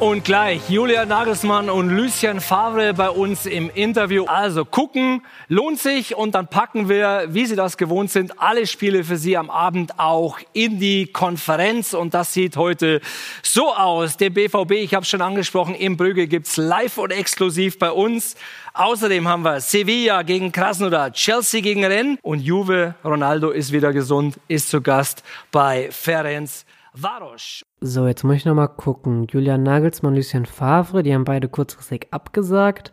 Und gleich Julia Nagelsmann und Lucien Favre bei uns im Interview. Also gucken lohnt sich und dann packen wir, wie Sie das gewohnt sind, alle Spiele für Sie am Abend auch in die Konferenz. Und das sieht heute so aus. Der BVB, ich habe schon angesprochen, im Brügge gibt's live und exklusiv bei uns. Außerdem haben wir Sevilla gegen Krasnodar, Chelsea gegen Rennes und Juve, Ronaldo ist wieder gesund, ist zu Gast bei Ferenc Varos. So, jetzt muss ich nochmal gucken. Julian Nagelsmann, Lucien Favre, die haben beide kurzfristig abgesagt.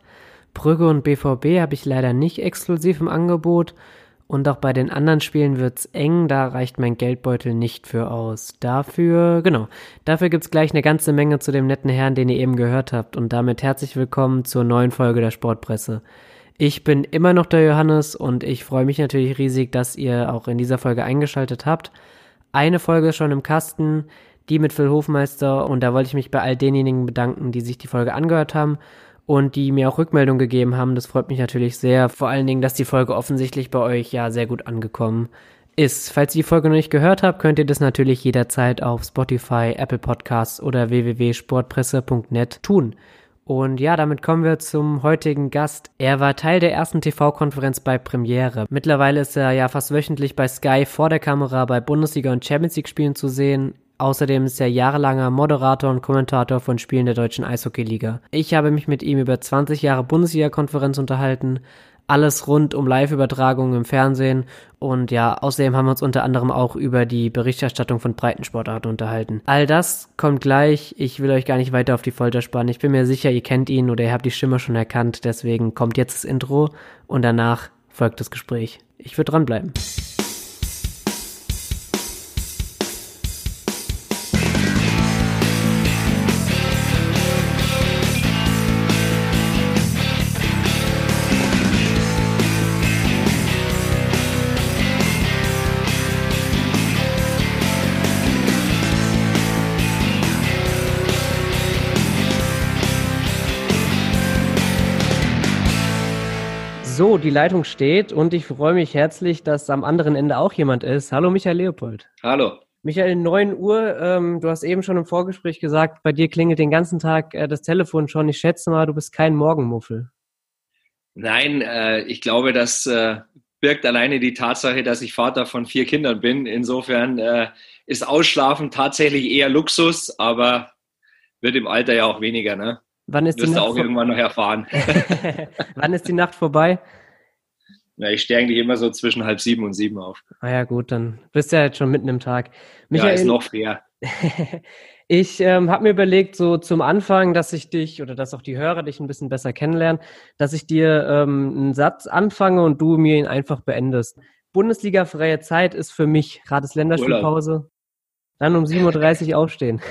Brügge und BVB habe ich leider nicht exklusiv im Angebot. Und auch bei den anderen Spielen wird's eng, da reicht mein Geldbeutel nicht für aus. Dafür, genau, dafür gibt's gleich eine ganze Menge zu dem netten Herrn, den ihr eben gehört habt. Und damit herzlich willkommen zur neuen Folge der Sportpresse. Ich bin immer noch der Johannes und ich freue mich natürlich riesig, dass ihr auch in dieser Folge eingeschaltet habt. Eine Folge schon im Kasten, die mit Phil Hofmeister und da wollte ich mich bei all denjenigen bedanken, die sich die Folge angehört haben und die mir auch Rückmeldung gegeben haben. Das freut mich natürlich sehr. Vor allen Dingen, dass die Folge offensichtlich bei euch ja sehr gut angekommen ist. Falls ihr die Folge noch nicht gehört habt, könnt ihr das natürlich jederzeit auf Spotify, Apple Podcasts oder www.sportpresse.net tun. Und ja, damit kommen wir zum heutigen Gast. Er war Teil der ersten TV-Konferenz bei Premiere. Mittlerweile ist er ja fast wöchentlich bei Sky vor der Kamera bei Bundesliga und Champions League Spielen zu sehen. Außerdem ist er jahrelanger Moderator und Kommentator von Spielen der deutschen Eishockeyliga. Ich habe mich mit ihm über 20 Jahre Bundesliga-Konferenz unterhalten, alles rund um Live-Übertragungen im Fernsehen und ja, außerdem haben wir uns unter anderem auch über die Berichterstattung von Breitensportarten unterhalten. All das kommt gleich. Ich will euch gar nicht weiter auf die Folter spannen. Ich bin mir sicher, ihr kennt ihn oder ihr habt die Stimme schon erkannt. Deswegen kommt jetzt das Intro und danach folgt das Gespräch. Ich würde dranbleiben. Leitung steht und ich freue mich herzlich, dass am anderen Ende auch jemand ist. Hallo Michael Leopold. Hallo. Michael, 9 Uhr, ähm, du hast eben schon im Vorgespräch gesagt, bei dir klingelt den ganzen Tag äh, das Telefon schon. Ich schätze mal, du bist kein Morgenmuffel. Nein, äh, ich glaube, das äh, birgt alleine die Tatsache, dass ich Vater von vier Kindern bin. Insofern äh, ist Ausschlafen tatsächlich eher Luxus, aber wird im Alter ja auch weniger, ne? Wann ist Wirst die du Nacht auch irgendwann noch erfahren. Wann ist die Nacht vorbei? Ja, ich stehe eigentlich immer so zwischen halb sieben und sieben auf. Ah ja, gut, dann bist du ja jetzt schon mitten im Tag. ja, ist noch fair. ich ähm, habe mir überlegt, so zum Anfang, dass ich dich oder dass auch die Hörer dich ein bisschen besser kennenlernen, dass ich dir ähm, einen Satz anfange und du mir ihn einfach beendest. Bundesliga-freie Zeit ist für mich, gerade ist Länderspielpause, dann um 7.30 Uhr aufstehen.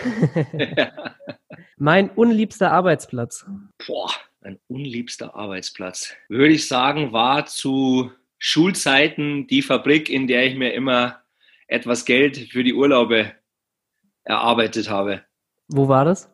mein unliebster Arbeitsplatz. Boah, mein unliebster Arbeitsplatz. Würde ich sagen, war zu Schulzeiten die Fabrik, in der ich mir immer etwas Geld für die Urlaube erarbeitet habe. Wo war das?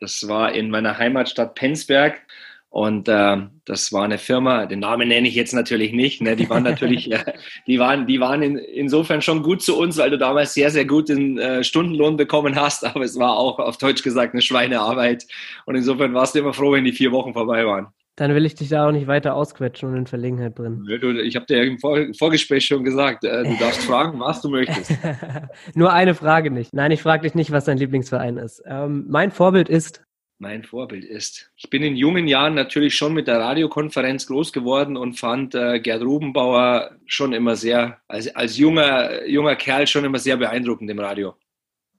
Das war in meiner Heimatstadt Penzberg. Und äh, das war eine Firma, den Namen nenne ich jetzt natürlich nicht. Ne? Die waren natürlich, äh, die waren, die waren in, insofern schon gut zu uns, weil du damals sehr, sehr guten äh, Stundenlohn bekommen hast. Aber es war auch auf Deutsch gesagt eine Schweinearbeit. Und insofern warst du immer froh, wenn die vier Wochen vorbei waren. Dann will ich dich da auch nicht weiter ausquetschen und in Verlegenheit bringen. Ich habe dir im Vor Vorgespräch schon gesagt, äh, du darfst fragen, was du möchtest. Nur eine Frage nicht. Nein, ich frage dich nicht, was dein Lieblingsverein ist. Ähm, mein Vorbild ist mein Vorbild ist. Ich bin in jungen Jahren natürlich schon mit der Radiokonferenz groß geworden und fand äh, Gerd Rubenbauer schon immer sehr, als, als junger, junger Kerl schon immer sehr beeindruckend im Radio.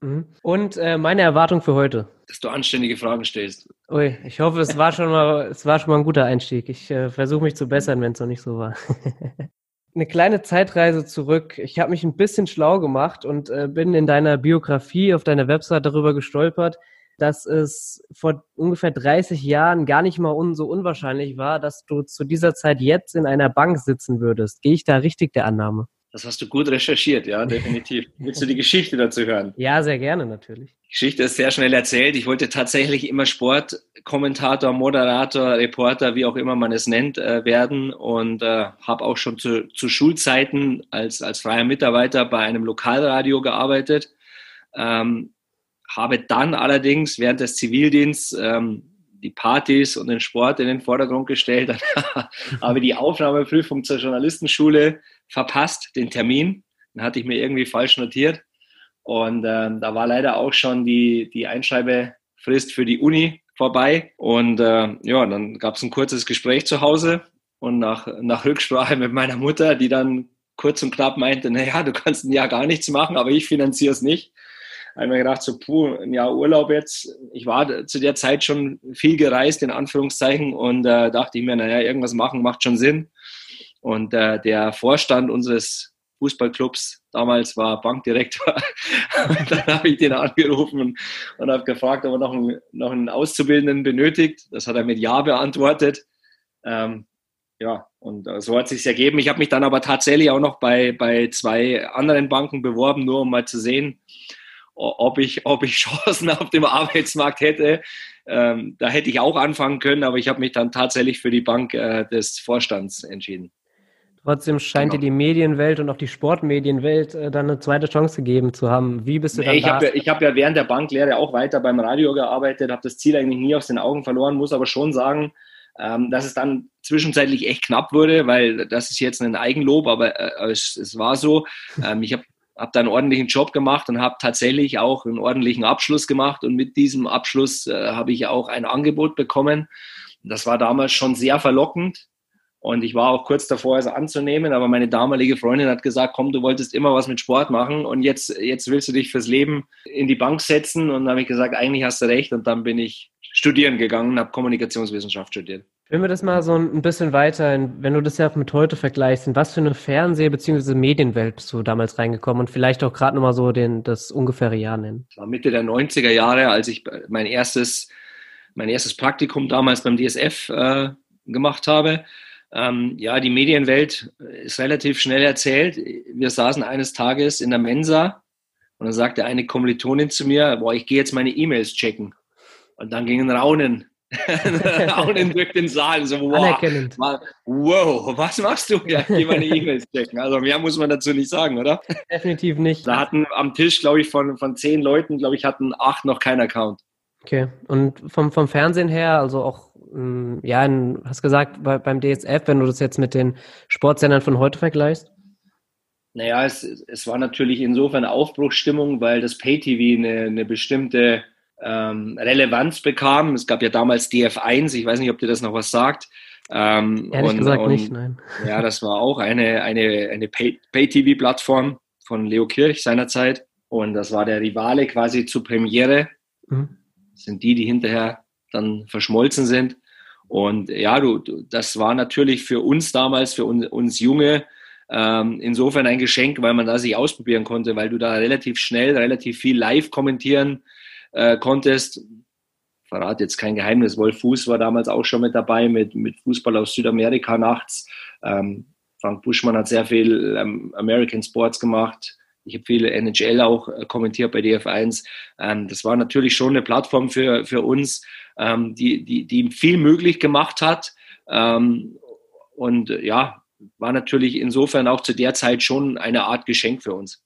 Mhm. Und äh, meine Erwartung für heute? Dass du anständige Fragen stellst. Ui, ich hoffe, es war schon mal, es war schon mal ein guter Einstieg. Ich äh, versuche mich zu bessern, wenn es noch nicht so war. Eine kleine Zeitreise zurück. Ich habe mich ein bisschen schlau gemacht und äh, bin in deiner Biografie auf deiner Website darüber gestolpert, dass es vor ungefähr 30 Jahren gar nicht mal un so unwahrscheinlich war, dass du zu dieser Zeit jetzt in einer Bank sitzen würdest. Gehe ich da richtig der Annahme? Das hast du gut recherchiert, ja, definitiv. Willst du die Geschichte dazu hören? Ja, sehr gerne, natürlich. Die Geschichte ist sehr schnell erzählt. Ich wollte tatsächlich immer Sportkommentator, Moderator, Reporter, wie auch immer man es nennt, äh, werden und äh, habe auch schon zu, zu Schulzeiten als, als freier Mitarbeiter bei einem Lokalradio gearbeitet. Ähm, habe dann allerdings während des Zivildiensts ähm, die Partys und den Sport in den Vordergrund gestellt. Dann habe die Aufnahmeprüfung zur Journalistenschule verpasst, den Termin. Den hatte ich mir irgendwie falsch notiert. Und ähm, da war leider auch schon die, die Einschreibefrist für die Uni vorbei. Und äh, ja, dann gab es ein kurzes Gespräch zu Hause und nach, nach Rücksprache mit meiner Mutter, die dann kurz und knapp meinte, naja, du kannst ein Jahr gar nichts machen, aber ich finanziere es nicht. Habe ich mir gedacht, so, puh, ein Jahr Urlaub jetzt. Ich war zu der Zeit schon viel gereist, in Anführungszeichen, und äh, dachte ich mir, naja, irgendwas machen macht schon Sinn. Und äh, der Vorstand unseres Fußballclubs damals war Bankdirektor. und dann habe ich den angerufen und, und habe gefragt, ob er noch einen, noch einen Auszubildenden benötigt. Das hat er mit Ja beantwortet. Ähm, ja, und äh, so hat es sich ergeben. Ich habe mich dann aber tatsächlich auch noch bei, bei zwei anderen Banken beworben, nur um mal zu sehen, ob ich, ob ich Chancen auf dem Arbeitsmarkt hätte. Ähm, da hätte ich auch anfangen können, aber ich habe mich dann tatsächlich für die Bank äh, des Vorstands entschieden. Trotzdem scheint genau. dir die Medienwelt und auch die Sportmedienwelt äh, dann eine zweite Chance gegeben zu haben. Wie bist du nee, dann ich da? Hab ja, ich habe ja während der Banklehre auch weiter beim Radio gearbeitet, habe das Ziel eigentlich nie aus den Augen verloren, muss aber schon sagen, ähm, dass es dann zwischenzeitlich echt knapp wurde, weil das ist jetzt ein Eigenlob, aber äh, es, es, war so. Ähm, ich habe hab da einen ordentlichen Job gemacht und habe tatsächlich auch einen ordentlichen Abschluss gemacht und mit diesem Abschluss äh, habe ich auch ein Angebot bekommen. Das war damals schon sehr verlockend und ich war auch kurz davor, es anzunehmen, aber meine damalige Freundin hat gesagt, komm, du wolltest immer was mit Sport machen und jetzt, jetzt willst du dich fürs Leben in die Bank setzen. Und dann habe ich gesagt, eigentlich hast du recht. Und dann bin ich studieren gegangen, habe Kommunikationswissenschaft studiert. Wenn wir das mal so ein bisschen weiter, wenn du das ja mit heute vergleichst, in was für eine Fernseh- bzw. Medienwelt bist du damals reingekommen und vielleicht auch gerade nochmal so den, das ungefähre Jahr nennen? Das war Mitte der 90er Jahre, als ich mein erstes, mein erstes Praktikum damals beim DSF äh, gemacht habe. Ähm, ja, die Medienwelt ist relativ schnell erzählt. Wir saßen eines Tages in der Mensa und dann sagte eine Kommilitonin zu mir, boah, ich gehe jetzt meine E-Mails checken. Und dann ging ein Raunen. Raunen durch den Saal. So, wow, wow, was machst du? Ja, gehe meine E-Mails checken. Also mehr muss man dazu nicht sagen, oder? Definitiv nicht. Da hatten am Tisch, glaube ich, von, von zehn Leuten, glaube ich, hatten acht noch keinen Account. Okay. Und vom, vom Fernsehen her, also auch hm, ja, in, hast gesagt, bei, beim DSF, wenn du das jetzt mit den Sportsendern von heute vergleichst? Naja, es, es war natürlich insofern Aufbruchsstimmung, weil das Pay-TV eine, eine bestimmte ähm, Relevanz bekam. Es gab ja damals DF1, ich weiß nicht, ob dir das noch was sagt. Ähm, Ehrlich und, gesagt und, nicht, nein. Ja, das war auch eine, eine, eine Pay-TV-Plattform von Leo Kirch seinerzeit. Und das war der Rivale quasi zur Premiere. Mhm. Das sind die, die hinterher dann verschmolzen sind. Und ja, du, du, das war natürlich für uns damals, für uns, uns Junge, ähm, insofern ein Geschenk, weil man da sich ausprobieren konnte, weil du da relativ schnell, relativ viel live kommentieren äh, konntest. Verrat jetzt kein Geheimnis, Wolf Fuß war damals auch schon mit dabei, mit, mit Fußball aus Südamerika nachts. Ähm, Frank Buschmann hat sehr viel ähm, American Sports gemacht. Ich habe viele NHL auch äh, kommentiert bei DF1. Ähm, das war natürlich schon eine Plattform für, für uns, ähm, die, die, die viel möglich gemacht hat. Ähm, und ja, war natürlich insofern auch zu der Zeit schon eine Art Geschenk für uns.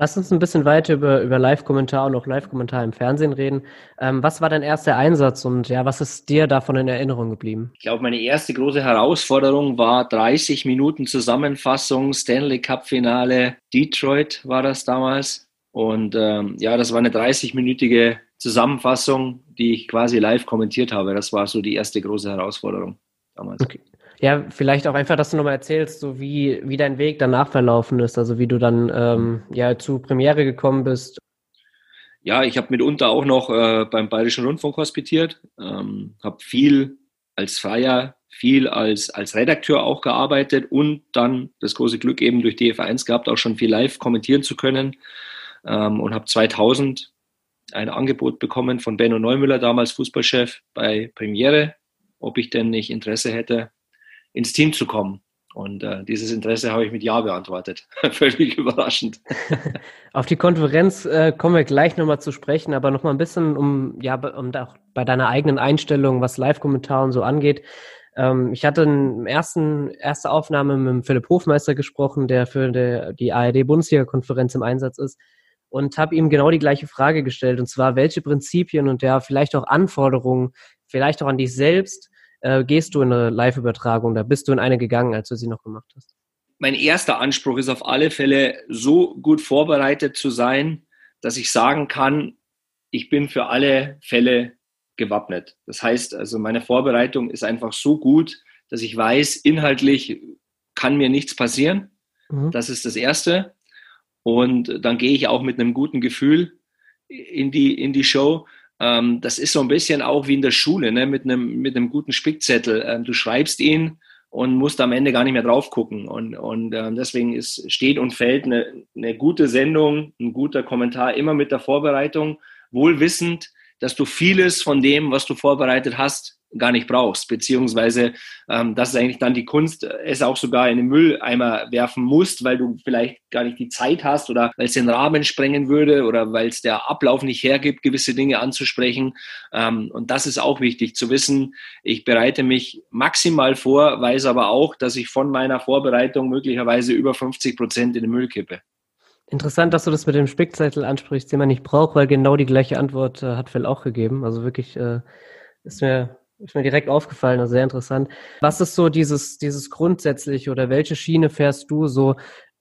Lass uns ein bisschen weiter über, über Live-Kommentar und auch Live-Kommentar im Fernsehen reden. Ähm, was war dein erster Einsatz und ja, was ist dir davon in Erinnerung geblieben? Ich glaube, meine erste große Herausforderung war 30 Minuten Zusammenfassung, Stanley Cup-Finale, Detroit war das damals. Und ähm, ja, das war eine 30-minütige Zusammenfassung, die ich quasi live kommentiert habe. Das war so die erste große Herausforderung damals. Okay. Ja, vielleicht auch einfach, dass du nochmal erzählst, so wie, wie dein Weg danach verlaufen ist, also wie du dann ähm, ja zu Premiere gekommen bist. Ja, ich habe mitunter auch noch äh, beim Bayerischen Rundfunk hospitiert, ähm, habe viel als Freier, viel als, als Redakteur auch gearbeitet und dann das große Glück eben durch DF1 gehabt, auch schon viel live kommentieren zu können. Ähm, und habe 2000 ein Angebot bekommen von Benno Neumüller, damals Fußballchef bei Premiere, ob ich denn nicht Interesse hätte, ins Team zu kommen. Und äh, dieses Interesse habe ich mit Ja beantwortet. Völlig überraschend. Auf die Konferenz äh, kommen wir gleich nochmal zu sprechen, aber nochmal ein bisschen um, ja, um auch bei deiner eigenen Einstellung, was Live-Kommentar und so angeht. Ähm, ich hatte in ersten, erste Aufnahme mit Philipp Hofmeister gesprochen, der für die, die ARD-Bundesliga-Konferenz im Einsatz ist. und habe ihm genau die gleiche Frage gestellt. Und zwar, welche Prinzipien und ja, vielleicht auch Anforderungen, vielleicht auch an dich selbst, äh, gehst du in eine Live-Übertragung? Da bist du in eine gegangen, als du sie noch gemacht hast? Mein erster Anspruch ist auf alle Fälle, so gut vorbereitet zu sein, dass ich sagen kann, ich bin für alle Fälle gewappnet. Das heißt also, meine Vorbereitung ist einfach so gut, dass ich weiß, inhaltlich kann mir nichts passieren. Mhm. Das ist das Erste. Und dann gehe ich auch mit einem guten Gefühl in die, in die Show. Ähm, das ist so ein bisschen auch wie in der Schule, ne? mit, einem, mit einem guten Spickzettel. Ähm, du schreibst ihn und musst am Ende gar nicht mehr drauf gucken. Und, und ähm, deswegen ist, steht und fällt eine, eine gute Sendung, ein guter Kommentar immer mit der Vorbereitung, wohl wissend, dass du vieles von dem, was du vorbereitet hast, gar nicht brauchst, beziehungsweise ähm, das ist eigentlich dann die Kunst, es auch sogar in den Mülleimer werfen musst, weil du vielleicht gar nicht die Zeit hast oder weil es den Rahmen sprengen würde oder weil es der Ablauf nicht hergibt, gewisse Dinge anzusprechen. Ähm, und das ist auch wichtig zu wissen. Ich bereite mich maximal vor, weiß aber auch, dass ich von meiner Vorbereitung möglicherweise über 50 Prozent in den Müll kippe. Interessant, dass du das mit dem Spickzettel ansprichst, den man nicht braucht, weil genau die gleiche Antwort äh, hat Phil auch gegeben. Also wirklich äh, ist mir ist mir direkt aufgefallen, also sehr interessant. Was ist so dieses, dieses grundsätzlich oder welche Schiene fährst du so?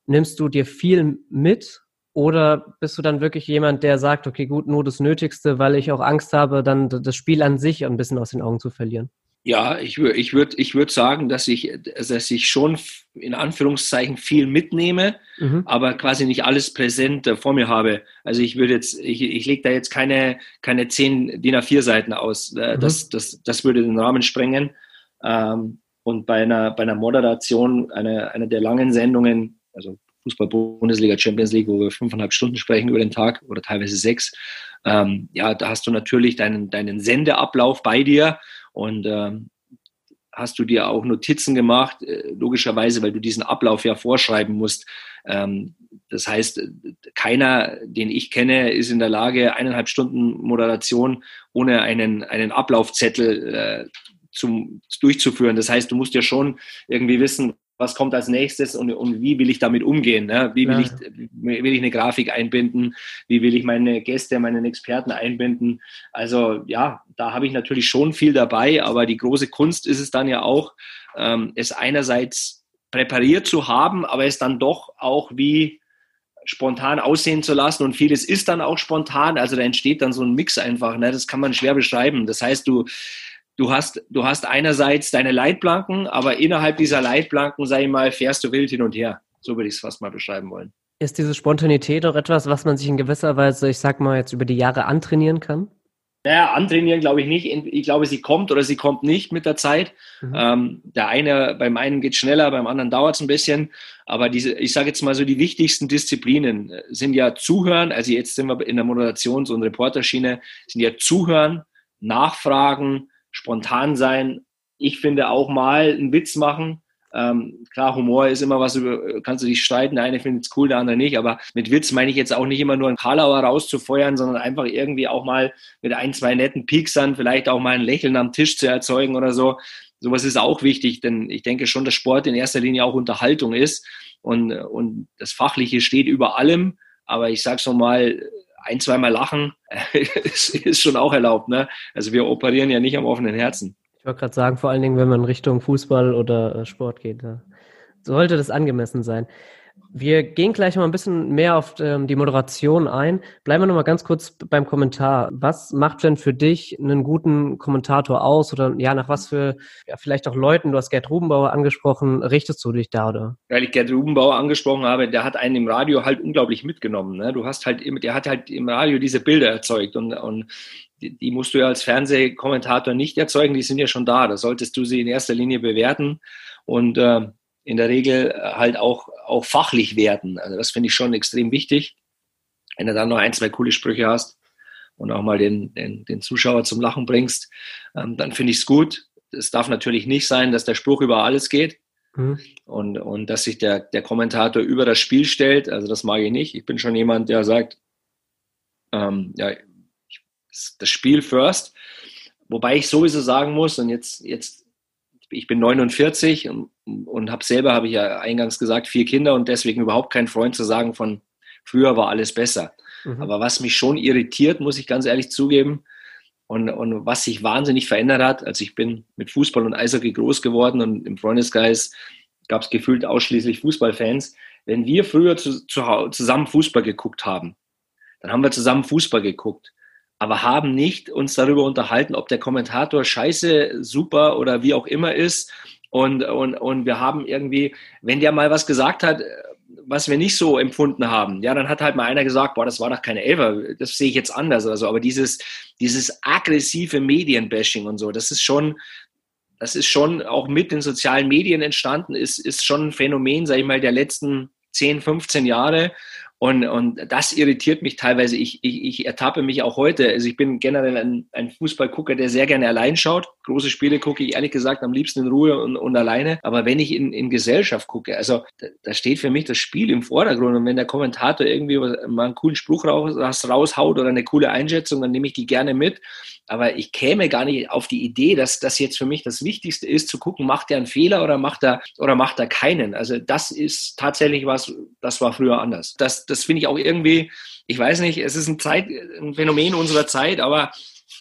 Nimmst du dir viel mit oder bist du dann wirklich jemand, der sagt, okay, gut, nur das Nötigste, weil ich auch Angst habe, dann das Spiel an sich ein bisschen aus den Augen zu verlieren? Ja, ich würde ich würd, ich würd sagen, dass ich, dass ich schon in Anführungszeichen viel mitnehme, mhm. aber quasi nicht alles präsent äh, vor mir habe. Also ich würde jetzt, ich, ich lege da jetzt keine, keine zehn DIN A4 Seiten aus. Äh, mhm. Das, das, das würde den Rahmen sprengen. Ähm, und bei einer, bei einer Moderation, einer eine der langen Sendungen, also Fußball-Bundesliga, Champions League, wo wir fünfeinhalb Stunden sprechen über den Tag oder teilweise sechs, ähm, ja, da hast du natürlich deinen, deinen Sendeablauf bei dir und ähm, hast du dir auch Notizen gemacht, äh, logischerweise, weil du diesen Ablauf ja vorschreiben musst. Ähm, das heißt, keiner, den ich kenne, ist in der Lage, eineinhalb Stunden Moderation ohne einen, einen Ablaufzettel äh, zum, durchzuführen. Das heißt, du musst ja schon irgendwie wissen, was kommt als nächstes und, und wie will ich damit umgehen? Ne? Wie will, ja. ich, will ich eine Grafik einbinden? Wie will ich meine Gäste, meinen Experten einbinden? Also ja, da habe ich natürlich schon viel dabei, aber die große Kunst ist es dann ja auch, ähm, es einerseits präpariert zu haben, aber es dann doch auch wie spontan aussehen zu lassen und vieles ist dann auch spontan, also da entsteht dann so ein Mix einfach, ne? das kann man schwer beschreiben. Das heißt, du du hast, du hast einerseits deine Leitplanken, aber innerhalb dieser Leitplanken, sag ich mal, fährst du wild hin und her. So würde ich es fast mal beschreiben wollen. Ist diese Spontanität auch etwas, was man sich in gewisser Weise, ich sag mal, jetzt über die Jahre antrainieren kann? Naja, antrainieren glaube ich nicht. Ich glaube, sie kommt oder sie kommt nicht mit der Zeit. Mhm. Ähm, der eine, beim einen geht schneller, beim anderen dauert es ein bisschen. Aber diese, ich sage jetzt mal so, die wichtigsten Disziplinen sind ja Zuhören. Also jetzt sind wir in der Moderations- und Reporterschiene, sind ja Zuhören, Nachfragen, spontan sein. Ich finde auch mal einen Witz machen. Ähm, klar, Humor ist immer was, über, kannst du dich streiten, der eine findet es cool, der andere nicht, aber mit Witz meine ich jetzt auch nicht immer nur einen Karlauer rauszufeuern, sondern einfach irgendwie auch mal mit ein, zwei netten Pieksern vielleicht auch mal ein Lächeln am Tisch zu erzeugen oder so. Sowas ist auch wichtig, denn ich denke schon, dass Sport in erster Linie auch Unterhaltung ist und, und das Fachliche steht über allem, aber ich sag's nochmal, ein, zweimal lachen ist, schon auch erlaubt. Ne? Also wir operieren ja nicht am offenen Herzen. Ich wollte gerade sagen, vor allen Dingen, wenn man Richtung Fußball oder äh, Sport geht, sollte das angemessen sein. Wir gehen gleich mal ein bisschen mehr auf ähm, die Moderation ein. Bleiben wir noch mal ganz kurz beim Kommentar. Was macht denn für dich einen guten Kommentator aus oder ja, nach was für ja, vielleicht auch Leuten, du hast Gerd Rubenbauer angesprochen, richtest du dich da oder? Weil ich Gerd Rubenbauer angesprochen habe, der hat einen im Radio halt unglaublich mitgenommen. Ne? Du hast halt, der hat halt im Radio diese Bilder erzeugt und, und die, die musst du ja als Fernsehkommentator nicht erzeugen, die sind ja schon da. Da solltest du sie in erster Linie bewerten und äh, in der Regel äh, halt auch, auch fachlich werden. Also das finde ich schon extrem wichtig. Wenn du dann noch ein, zwei coole Sprüche hast und auch mal den, den, den Zuschauer zum Lachen bringst, ähm, dann finde ich es gut. Es darf natürlich nicht sein, dass der Spruch über alles geht. Mhm. Und, und dass sich der, der Kommentator über das Spiel stellt, also das mag ich nicht. Ich bin schon jemand, der sagt, ähm, ja, das Spiel first. Wobei ich sowieso sagen muss, und jetzt, jetzt ich bin 49 und, und habe selber, habe ich ja eingangs gesagt, vier Kinder und deswegen überhaupt kein Freund zu sagen von früher war alles besser. Mhm. Aber was mich schon irritiert, muss ich ganz ehrlich zugeben, und, und was sich wahnsinnig verändert hat, also ich bin mit Fußball und Eishockey groß geworden und im Freundeskreis gab es gefühlt ausschließlich Fußballfans. Wenn wir früher zu, zu, zusammen Fußball geguckt haben, dann haben wir zusammen Fußball geguckt, aber haben nicht uns darüber unterhalten, ob der Kommentator scheiße, super oder wie auch immer ist. Und, und, und wir haben irgendwie, wenn der mal was gesagt hat, was wir nicht so empfunden haben, ja, dann hat halt mal einer gesagt, boah, das war doch keine Elfer, das sehe ich jetzt anders. Also, aber dieses, dieses aggressive Medienbashing und so, das ist schon, das ist schon auch mit den sozialen Medien entstanden, ist, ist schon ein Phänomen, sage ich mal, der letzten 10, 15 Jahre. Und, und das irritiert mich teilweise. Ich, ich, ich ertappe mich auch heute. Also ich bin generell ein, ein Fußballgucker, der sehr gerne allein schaut. Große Spiele gucke ich ehrlich gesagt am liebsten in Ruhe und, und alleine. Aber wenn ich in, in Gesellschaft gucke, also da, da steht für mich das Spiel im Vordergrund. Und wenn der Kommentator irgendwie mal einen coolen Spruch raus, raushaut oder eine coole Einschätzung, dann nehme ich die gerne mit. Aber ich käme gar nicht auf die Idee, dass das jetzt für mich das Wichtigste ist, zu gucken, macht er einen Fehler oder macht er, oder macht er keinen. Also das ist tatsächlich was, das war früher anders. Das, das finde ich auch irgendwie, ich weiß nicht, es ist ein, Zeit, ein Phänomen unserer Zeit, aber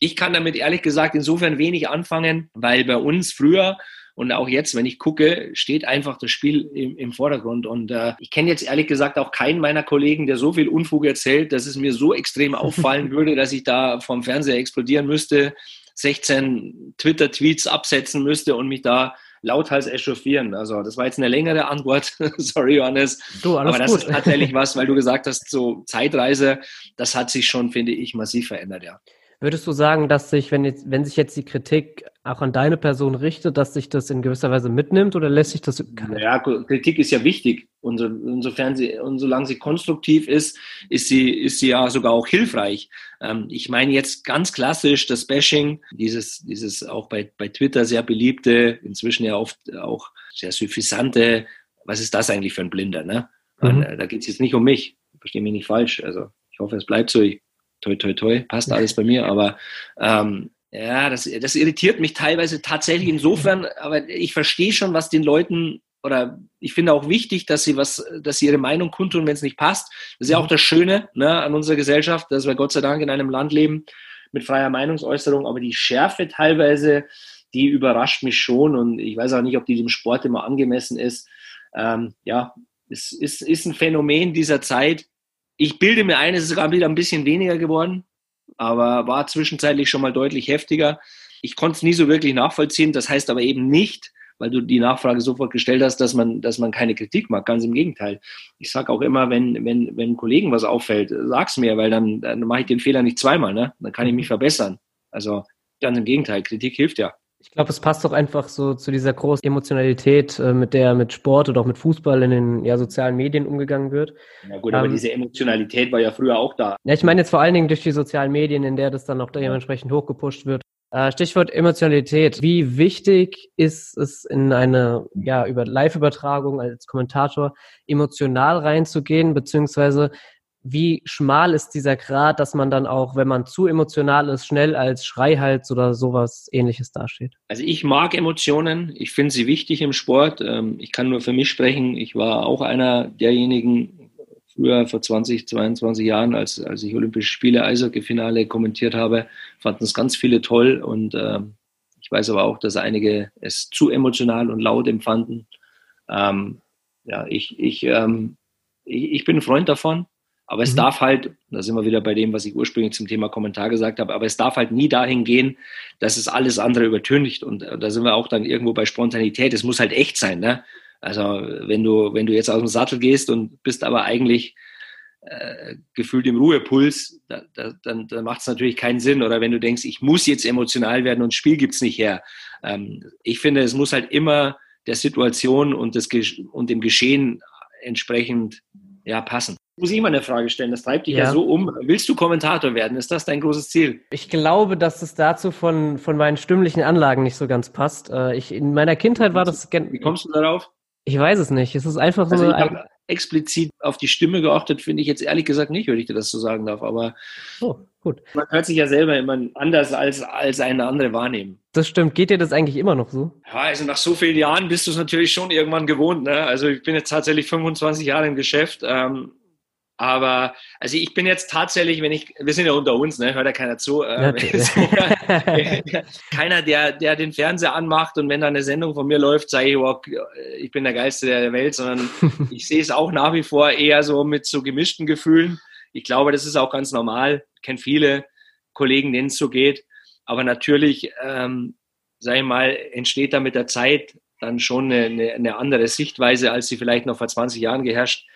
ich kann damit ehrlich gesagt insofern wenig anfangen, weil bei uns früher und auch jetzt, wenn ich gucke, steht einfach das Spiel im, im Vordergrund. Und äh, ich kenne jetzt ehrlich gesagt auch keinen meiner Kollegen, der so viel Unfug erzählt, dass es mir so extrem auffallen würde, dass ich da vom Fernseher explodieren müsste, 16 Twitter-Tweets absetzen müsste und mich da lauthals echauffieren. Also das war jetzt eine längere Antwort. Sorry, Johannes. Du, alles Aber das gut. ist tatsächlich was, weil du gesagt hast, so Zeitreise, das hat sich schon, finde ich, massiv verändert, ja. Würdest du sagen, dass sich, wenn, jetzt, wenn sich jetzt die Kritik auch an deine Person richtet, dass sich das in gewisser Weise mitnimmt oder lässt sich das? Ja, Kritik ist ja wichtig. Und insofern sie, und solange sie konstruktiv ist, ist sie, ist sie ja sogar auch hilfreich. Ähm, ich meine jetzt ganz klassisch das Bashing, dieses, dieses auch bei, bei Twitter sehr beliebte, inzwischen ja oft auch sehr suffisante, was ist das eigentlich für ein Blinder, ne? Mhm. Und, äh, da geht es jetzt nicht um mich. Verstehe mich nicht falsch. Also ich hoffe, es bleibt so. Ich toi, toi, toi, passt alles bei mir, aber ähm, ja, das, das irritiert mich teilweise tatsächlich insofern, aber ich verstehe schon, was den Leuten oder ich finde auch wichtig, dass sie was, dass sie ihre Meinung kundtun, wenn es nicht passt. Das ist ja auch das Schöne ne, an unserer Gesellschaft, dass wir Gott sei Dank in einem Land leben mit freier Meinungsäußerung, aber die Schärfe teilweise, die überrascht mich schon und ich weiß auch nicht, ob die dem Sport immer angemessen ist. Ähm, ja, es ist, ist ein Phänomen dieser Zeit, ich bilde mir ein, es ist sogar wieder ein bisschen weniger geworden, aber war zwischenzeitlich schon mal deutlich heftiger. Ich konnte es nie so wirklich nachvollziehen. Das heißt aber eben nicht, weil du die Nachfrage sofort gestellt hast, dass man, dass man keine Kritik mag. Ganz im Gegenteil. Ich sage auch immer, wenn, wenn, wenn Kollegen was auffällt, sag's mir, weil dann, dann mache ich den Fehler nicht zweimal, ne? Dann kann ich mich verbessern. Also ganz im Gegenteil, Kritik hilft ja. Ich glaube, es passt doch einfach so zu dieser großen Emotionalität, äh, mit der mit Sport oder auch mit Fußball in den ja, sozialen Medien umgegangen wird. Ja gut, aber ähm, diese Emotionalität war ja früher auch da. Ja, ich meine jetzt vor allen Dingen durch die sozialen Medien, in der das dann auch dementsprechend hochgepusht wird. Äh, Stichwort Emotionalität. Wie wichtig ist es in eine ja über Live-Übertragung als Kommentator emotional reinzugehen, beziehungsweise wie schmal ist dieser Grad, dass man dann auch, wenn man zu emotional ist, schnell als Schreihals oder sowas ähnliches dasteht? Also ich mag Emotionen, ich finde sie wichtig im Sport. Ähm, ich kann nur für mich sprechen. Ich war auch einer derjenigen, früher vor 20, 22 Jahren, als, als ich Olympische Spiele Eishockey-Finale kommentiert habe, fanden es ganz viele toll und äh, ich weiß aber auch, dass einige es zu emotional und laut empfanden. Ähm, ja, ich, ich, ähm, ich, ich bin ein Freund davon. Aber es mhm. darf halt, da sind wir wieder bei dem, was ich ursprünglich zum Thema Kommentar gesagt habe, aber es darf halt nie dahin gehen, dass es alles andere übertönigt. Und äh, da sind wir auch dann irgendwo bei Spontanität. Es muss halt echt sein. Ne? Also wenn du, wenn du jetzt aus dem Sattel gehst und bist aber eigentlich äh, gefühlt im Ruhepuls, da, da, dann, dann macht es natürlich keinen Sinn. Oder wenn du denkst, ich muss jetzt emotional werden und Spiel gibt's nicht her. Ähm, ich finde, es muss halt immer der Situation und, des, und dem Geschehen entsprechend ja, passen muss ich mal eine Frage stellen. Das treibt dich ja. ja. so um. Willst du Kommentator werden? Ist das dein großes Ziel? Ich glaube, dass es dazu von, von meinen stimmlichen Anlagen nicht so ganz passt. Äh, ich, in meiner Kindheit war das. Wie kommst du darauf? Ich weiß es nicht. Es ist einfach so. Also ich explizit auf die Stimme geachtet, finde ich jetzt ehrlich gesagt nicht, wenn ich dir das so sagen darf. Aber oh, gut. man hört sich ja selber immer anders als, als eine andere wahrnehmen. Das stimmt. Geht dir das eigentlich immer noch so? Ja, also nach so vielen Jahren bist du es natürlich schon irgendwann gewohnt. Ne? Also ich bin jetzt tatsächlich 25 Jahre im Geschäft. Ähm, Aber also ich bin jetzt tatsächlich, wenn ich, wir sind ja unter uns, ne, hört ja keiner zu. Äh, keiner, der, der den Fernseher anmacht und wenn da eine Sendung von mir läuft, sage ich, wow, ich bin der Geilste der Welt, sondern ich sehe es auch nach wie vor eher so mit so gemischten Gefühlen. Ich glaube, das ist auch ganz normal. Ich kenne viele Kollegen, denen es so geht. Aber natürlich, ähm, sage ich mal, entsteht da mit der Zeit dann schon eine, eine, andere Sichtweise, als sie vielleicht noch vor 20 Jahren geherrscht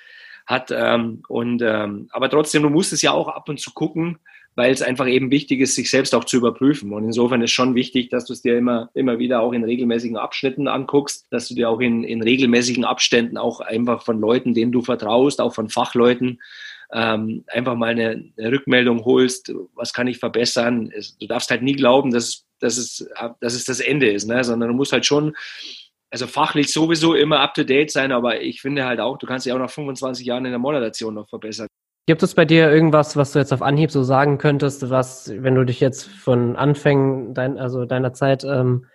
hat. Ähm, und, ähm, aber trotzdem, du musst es ja auch ab und zu gucken, weil es einfach eben wichtig ist, sich selbst auch zu überprüfen. Und insofern ist schon wichtig, dass du es dir immer, immer wieder auch in regelmäßigen Abschnitten anguckst, dass du dir auch in, in regelmäßigen Abständen auch einfach von Leuten, denen du vertraust, auch von Fachleuten, ähm, einfach mal eine, eine, Rückmeldung holst, was kann ich verbessern. Es, du darfst halt nie glauben, dass, dass, es, dass es das Ende ist, ne? sondern du musst halt schon also fachlich sowieso immer up to date sein, aber ich finde halt auch, du kannst dich auch nach 25 Jahren in der Moderation noch verbessern. Gibt es bei dir irgendwas, was du jetzt auf Anhieb so sagen könntest, was, wenn du dich jetzt von Anfängen dein, also deiner Zeit ähm,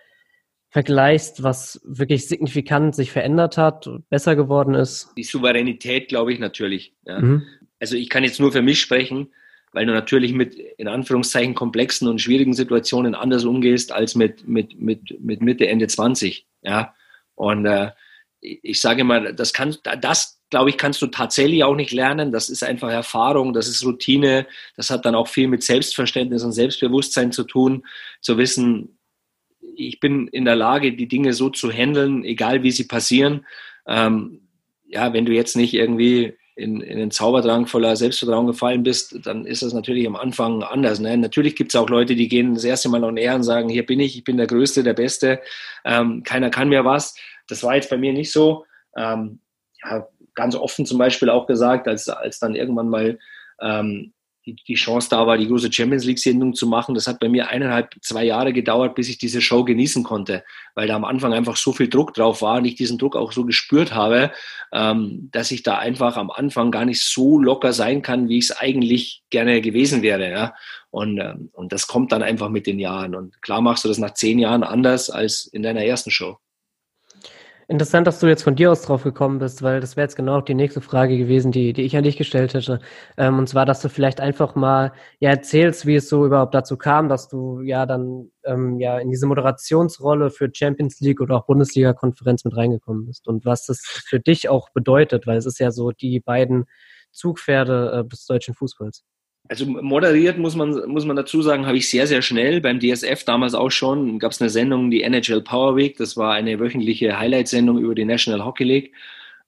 vergleichst, was wirklich signifikant sich verändert hat, besser geworden ist? Die Souveränität, glaube ich, natürlich. Ja. Mhm. Also ich kann jetzt nur für mich sprechen, weil du natürlich mit in Anführungszeichen komplexen und schwierigen Situationen anders umgehst als mit, mit, mit, mit Mitte, Ende 20. Ja. Und äh, ich sage immer, das kann, das glaube ich, kannst du tatsächlich auch nicht lernen. Das ist einfach Erfahrung, das ist Routine. Das hat dann auch viel mit Selbstverständnis und Selbstbewusstsein zu tun, zu wissen, ich bin in der Lage, die Dinge so zu handeln, egal wie sie passieren. Ähm, ja, wenn du jetzt nicht irgendwie in, in den Zauberdrang voller Selbstvertrauen gefallen bist, dann ist das natürlich am Anfang anders. Ne? Natürlich gibt es auch Leute, die gehen das erste Mal on air und sagen, hier bin ich, ich bin der Größte, der Beste, ähm, keiner kann mir was. Das war jetzt bei mir nicht so. Ähm, ja, ganz offen zum Beispiel auch gesagt, als, als dann irgendwann mal ähm, die, Chance da war, die große Champions League-Sendung zu machen. Das hat bei mir eineinhalb, zwei Jahre gedauert, bis ich diese Show genießen konnte, weil da am Anfang einfach so viel Druck drauf war und ich diesen Druck auch so gespürt habe, ähm, dass ich da einfach am Anfang gar nicht so locker sein kann, wie ich es eigentlich gerne gewesen wäre. Ja? Und, ähm, und das kommt dann einfach mit den Jahren. Und klar machst du das nach zehn Jahren anders als in deiner ersten Show. Interessant, dass du jetzt von dir aus drauf gekommen bist, weil das wäre jetzt genau die nächste Frage gewesen, die, die ich an dich gestellt hätte. Ähm, und zwar, dass du vielleicht einfach mal ja erzählst, wie es so überhaupt dazu kam, dass du ja dann ähm, ja in diese Moderationsrolle für Champions League oder auch Bundesliga-Konferenz mit reingekommen bist und was das für dich auch bedeutet, weil es ist ja so die beiden Zugpferde äh, des deutschen Fußballs. Also moderiert muss man, muss man dazu sagen, habe ich sehr, sehr schnell. Beim DSF damals auch schon gab es eine Sendung, die NHL Power Week. Das war eine wöchentliche Highlight-Sendung über die National Hockey League.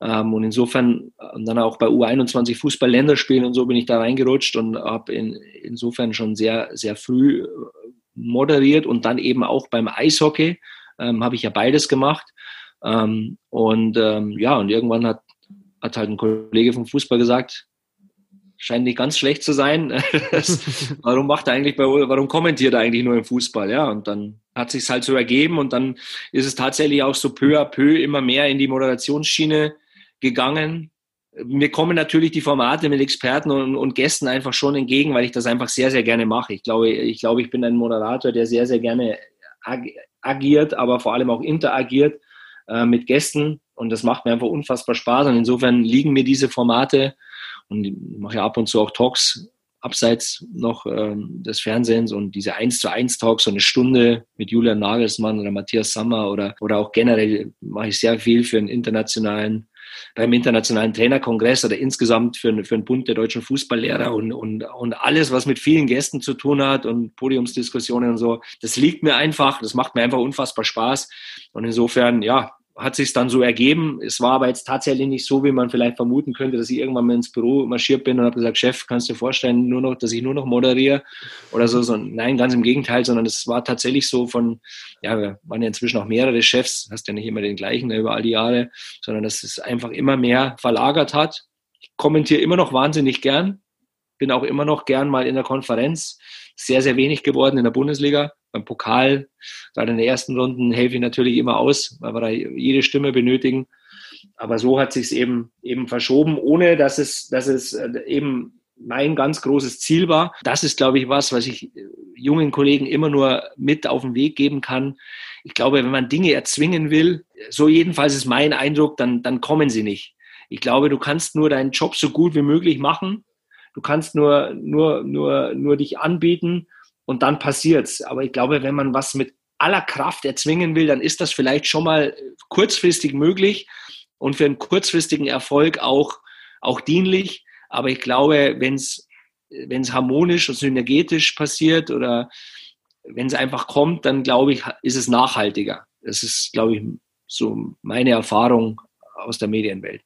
Ähm, und insofern, und dann auch bei U21 Fußball-Länderspielen und so bin ich da reingerutscht und habe in, insofern schon sehr, sehr früh äh, moderiert und dann eben auch beim Eishockey ähm, habe ich ja beides gemacht. Ähm, und ähm, ja, und irgendwann hat, hat halt ein Kollege vom Fußball gesagt, scheint nicht ganz schlecht zu sein. Das, warum macht er eigentlich bei, warum kommentiert er eigentlich nur im Fußball? Ja, und dann hat sich halt so ergeben und dann ist es tatsächlich auch so peu à peu immer mehr in die Moderationsschiene gegangen. Mir kommen natürlich die Formate mit Experten und, und Gästen einfach schon entgegen, weil ich das einfach sehr, sehr gerne mache. Ich glaube, ich glaube, ich bin ein Moderator, der sehr, sehr gerne agiert, aber vor allem auch interagiert äh, mit Gästen und das macht mir einfach unfassbar Spaß und insofern liegen mir diese Formate und ich mache ja ab und zu auch Talks abseits noch ähm, des Fernsehens. Und diese 1 zu 1 Talks, so eine Stunde mit Julian Nagelsmann oder Matthias Sammer oder, oder auch generell mache ich sehr viel für einen internationalen, beim internationalen Trainerkongress oder insgesamt für, für einen Bund der deutschen Fußballlehrer und, und, und alles, was mit vielen Gästen zu tun hat und Podiumsdiskussionen und so, das liegt mir einfach, das macht mir einfach unfassbar Spaß. Und insofern, ja, hat sich dann so ergeben. Es war aber jetzt tatsächlich nicht so, wie man vielleicht vermuten könnte, dass ich irgendwann mal ins Büro marschiert bin und habe gesagt, Chef, kannst du dir vorstellen, nur noch, dass ich nur noch moderiere oder so, so. Nein, ganz im Gegenteil, sondern es war tatsächlich so von, ja, wir waren ja inzwischen auch mehrere Chefs, hast ja nicht immer den gleichen über all die Jahre, sondern dass es einfach immer mehr verlagert hat. Ich kommentiere immer noch wahnsinnig gern, bin auch immer noch gern mal in der Konferenz, sehr, sehr wenig geworden in der Bundesliga beim Pokal, gerade in den ersten Runden helfe ich natürlich immer aus, weil wir da jede Stimme benötigen. Aber so hat sich es eben, eben verschoben, ohne dass es, dass es äh, eben mein ganz großes Ziel war. Das ist, glaube ich, was, was ich äh, jungen Kollegen immer nur mit auf den Weg geben kann. Ich glaube, wenn man Dinge erzwingen will, so jedenfalls ist mein Eindruck, dann, dann kommen sie nicht. Ich glaube, du kannst nur deinen Job so gut wie möglich machen. Du kannst nur, nur, nur, nur dich anbieten und dann passiert's. Aber ich glaube, wenn man was mit aller Kraft erzwingen will, dann ist das vielleicht schon mal kurzfristig möglich und für einen kurzfristigen Erfolg auch, auch dienlich. Aber ich glaube, es wenn es harmonisch und synergetisch passiert oder wenn es einfach kommt, dann glaube ich, ist es nachhaltiger. Das ist, glaube ich, so meine Erfahrung aus der Medienwelt.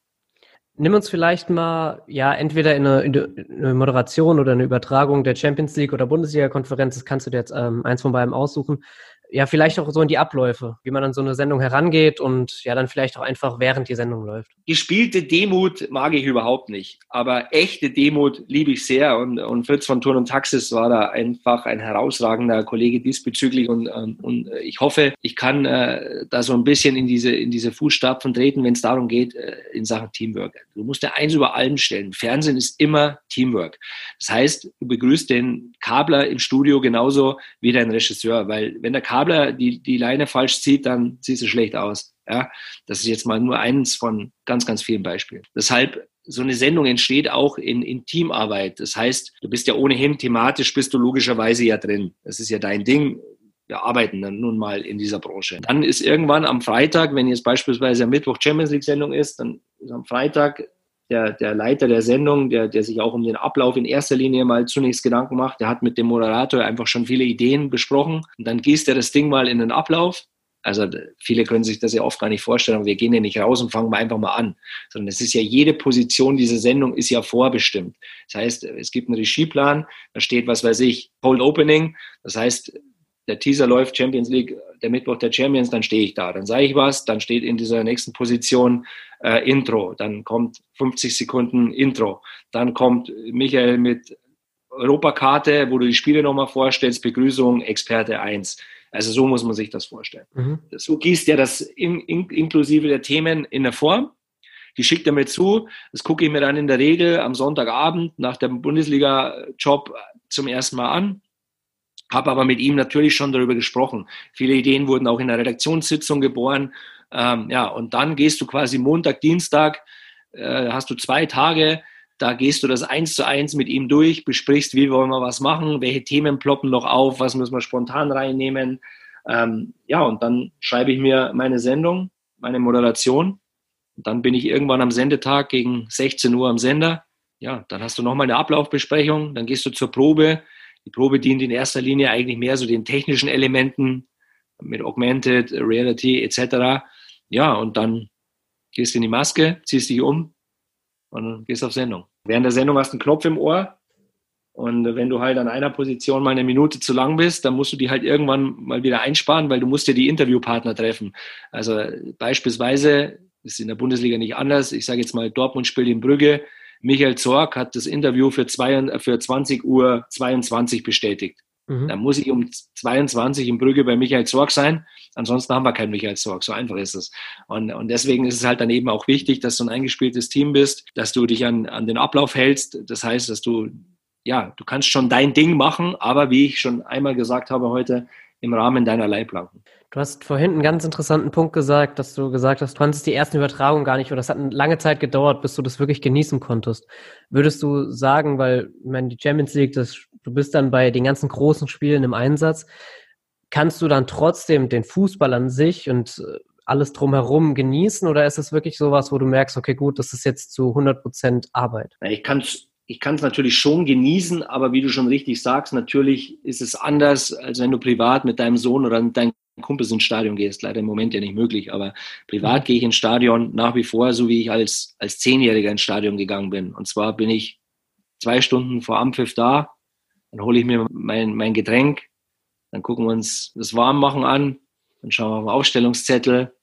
Nimm uns vielleicht mal, ja, entweder in eine, in eine, Moderation oder eine Übertragung der Champions League oder Bundesliga-Konferenz, das kannst du dir jetzt ähm, eins von beiden aussuchen ja, vielleicht auch so in die Abläufe, wie man an so eine Sendung herangeht und ja, dann vielleicht auch einfach während die Sendung läuft. Gespielte Demut mag ich überhaupt nicht, aber echte Demut liebe ich sehr und, und Fritz von Turn und Taxis war da einfach ein herausragender Kollege diesbezüglich und, ähm, und ich hoffe, ich kann äh, da so ein bisschen in diese, in diese Fußstapfen treten, wenn es darum geht, äh, in Sachen Teamwork. Du musst dir eins über allem stellen. Fernsehen ist immer Teamwork. Das heißt, du begrüßt den Kabler im Studio genauso wie dein Regisseur, weil wenn der Kabler Kabler die, die Leine falsch zieht, dann sieht sie schlecht aus. Ja, das ist jetzt mal nur eins von ganz, ganz vielen Beispielen. Deshalb so eine Sendung entsteht auch in, in Teamarbeit. Das heißt, du bist ja ohnehin thematisch, bist du logischerweise ja drin. Das ist ja dein Ding. Wir arbeiten dann nun mal in dieser Branche. Dann ist irgendwann am Freitag, wenn jetzt beispielsweise am Mittwoch Champions League Sendung ist, dann ist am Freitag der, der Leiter der Sendung, der, der sich auch um den Ablauf in erster Linie mal zunächst Gedanken macht, der hat mit dem Moderator einfach schon viele Ideen besprochen. Und dann gießt er das Ding mal in den Ablauf. Also viele können sich das ja oft gar nicht vorstellen, aber wir gehen ja nicht raus und fangen mal einfach mal an. Sondern es ist ja jede Position dieser Sendung ist ja vorbestimmt. Das heißt, es gibt einen Regieplan, da steht, was weiß ich, Cold Opening. Das heißt, der Teaser läuft Champions League, der Mittwoch der Champions, dann stehe ich da. Dann sage ich was, dann steht in dieser nächsten Position äh, Intro, dann kommt 50 Sekunden Intro, dann kommt Michael mit Europakarte, wo du die Spiele nochmal vorstellst, Begrüßung, Experte 1. Also so muss man sich das vorstellen. Mhm. So gießt er das in, in, inklusive der Themen in der Form. Die schickt er mir zu. Das gucke ich mir dann in der Regel am Sonntagabend nach dem Bundesliga-Job zum ersten Mal an habe aber mit ihm natürlich schon darüber gesprochen. Viele Ideen wurden auch in der Redaktionssitzung geboren. Ähm, ja, und dann gehst du quasi Montag, Dienstag, äh, hast du zwei Tage, da gehst du das eins zu eins mit ihm durch, besprichst, wie wollen wir was machen, welche Themen ploppen noch auf, was müssen wir spontan reinnehmen. Ähm, ja, und dann schreibe ich mir meine Sendung, meine Moderation. Und dann bin ich irgendwann am Sendetag gegen 16 Uhr am Sender. Ja, dann hast du nochmal eine Ablaufbesprechung, dann gehst du zur Probe, die Probe dient in erster Linie eigentlich mehr so den technischen Elementen mit Augmented Reality etc. Ja, und dann gehst du in die Maske, ziehst dich um und gehst auf Sendung. Während der Sendung hast du einen Knopf im Ohr und wenn du halt an einer Position mal eine Minute zu lang bist, dann musst du die halt irgendwann mal wieder einsparen, weil du musst dir die Interviewpartner treffen. Also beispielsweise ist in der Bundesliga nicht anders. Ich sage jetzt mal, Dortmund spielt in Brügge, Michael Zorg hat das Interview für, zwei, für 20 Uhr 22 bestätigt. Mhm. Da muss ich um 22 in Brügge bei Michael Zorg sein. Ansonsten haben wir keinen Michael Zorg. So einfach ist es. Und, und deswegen ist es halt dann eben auch wichtig, dass du ein eingespieltes Team bist, dass du dich an, an den Ablauf hältst. Das heißt, dass du, ja, du kannst schon dein Ding machen, aber wie ich schon einmal gesagt habe heute, im Rahmen deiner Leitplanken. Du hast vorhin einen ganz interessanten Punkt gesagt, dass du gesagt hast, du konntest die ersten Übertragungen gar nicht oder das hat eine lange Zeit gedauert, bis du das wirklich genießen konntest. Würdest du sagen, weil, ich meine, die Champions League, das, du bist dann bei den ganzen großen Spielen im Einsatz, kannst du dann trotzdem den Fußball an sich und äh, alles drumherum genießen oder ist es wirklich sowas, wo du merkst, okay, gut, das ist jetzt zu 100 Prozent Arbeit? Ich kann es ich kann es natürlich schon genießen, aber wie du schon richtig sagst, natürlich ist es anders, als wenn du privat mit deinem Sohn oder mit deinen Kumpels ins Stadion gehst. Leider im Moment ja nicht möglich, aber privat mhm. gehe ich ins Stadion nach wie vor, so wie ich als, als Zehnjähriger ins Stadion gegangen bin. Und zwar bin ich zwei Stunden vor Ampfiff da, dann hole ich mir mein, mein Getränk, dann gucken wir uns das Warmmachen an, dann schauen wir auf den Aufstellungszettel,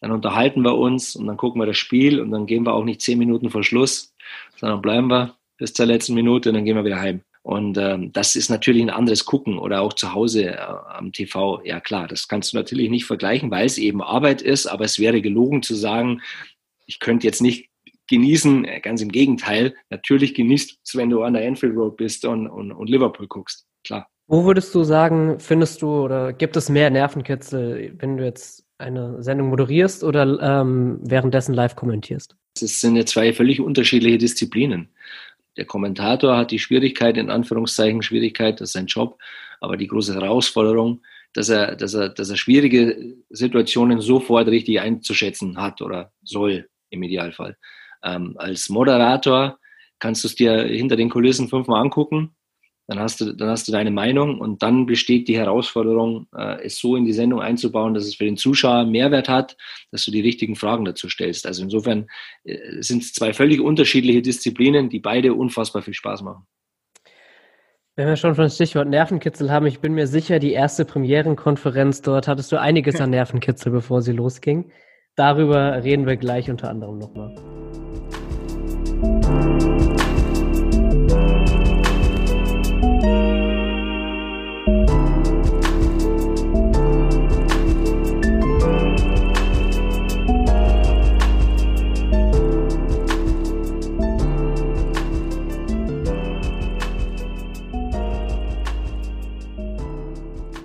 dann unterhalten wir uns und dann gucken wir das Spiel und dann gehen wir auch nicht zehn Minuten vor Schluss, sondern bleiben wir bis zur letzten Minute und dann gehen wir wieder heim. Und ähm, das ist natürlich ein anderes Gucken oder auch zu Hause äh, am TV. Ja klar, das kannst du natürlich nicht vergleichen, weil es eben Arbeit ist, aber es wäre gelogen zu sagen, ich könnte jetzt nicht genießen, äh, ganz im Gegenteil, natürlich genießt es, wenn du an der Enfield Road bist und, und, und Liverpool guckst, klar. Wo würdest du sagen, findest du oder gibt es mehr Nervenkitzel, wenn du jetzt eine Sendung moderierst oder ähm, währenddessen live kommentierst? Es sind ja zwei völlig unterschiedliche Disziplinen. Der Kommentator hat die Schwierigkeit, in Anführungszeichen Schwierigkeit, das ist sein Job, aber die große Herausforderung, dass er, dass er, dass er schwierige Situationen sofort richtig einzuschätzen hat oder soll im Idealfall. Ähm, als Moderator kannst du es dir hinter den Kulissen fünfmal angucken, dann hast du, dann hast du deine Meinung und dann besteht die Herausforderung, äh, es so in die Sendung einzubauen, dass es für den Zuschauer Mehrwert hat, dass du die richtigen Fragen dazu stellst. Also insofern äh, sind es zwei völlig unterschiedliche Disziplinen, die beide unfassbar viel Spaß machen. Wenn wir schon von Stichwort Nervenkitzel haben, ich bin mir sicher, die erste Premierenkonferenz dort hattest du einiges an Nervenkitzel, bevor sie losging. Darüber reden wir gleich unter anderem nochmal. you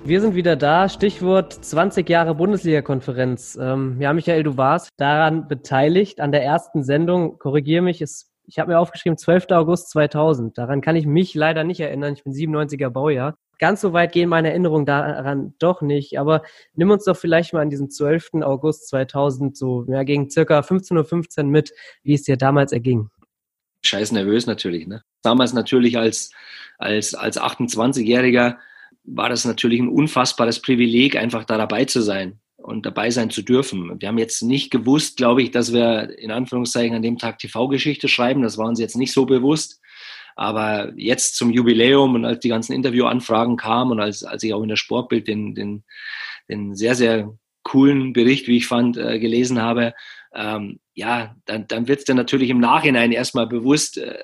Wir sind wieder da. Stichwort 20 Jahre Bundesliga-Konferenz. Ähm, ja, Michael, du warst daran beteiligt, an der ersten Sendung. Korrigiere mich, ist, ich habe mir aufgeschrieben, 12. August 2000. Daran kann ich mich leider nicht erinnern. Ich bin 97er Baujahr. Ganz so weit gehen meine Erinnerungen daran doch nicht. Aber nimm uns doch vielleicht mal an diesem 12. August 2000 so ja, gegen circa 15.15 Uhr mit, wie es dir damals erging. Scheiß nervös natürlich. Ne? Damals natürlich als, als, als 28-Jähriger war das natürlich ein unfassbares Privileg, einfach da dabei zu sein und dabei sein zu dürfen. Wir haben jetzt nicht gewusst, glaube ich, dass wir in Anführungszeichen an dem Tag TV-Geschichte schreiben. Das war uns jetzt nicht so bewusst. Aber jetzt zum Jubiläum und als die ganzen Interviewanfragen kamen und als, als ich auch in der Sportbild den, den, den sehr, sehr coolen Bericht, wie ich fand, äh, gelesen habe, ähm, ja, dann, dann wird es dir natürlich im Nachhinein erstmal bewusst, äh,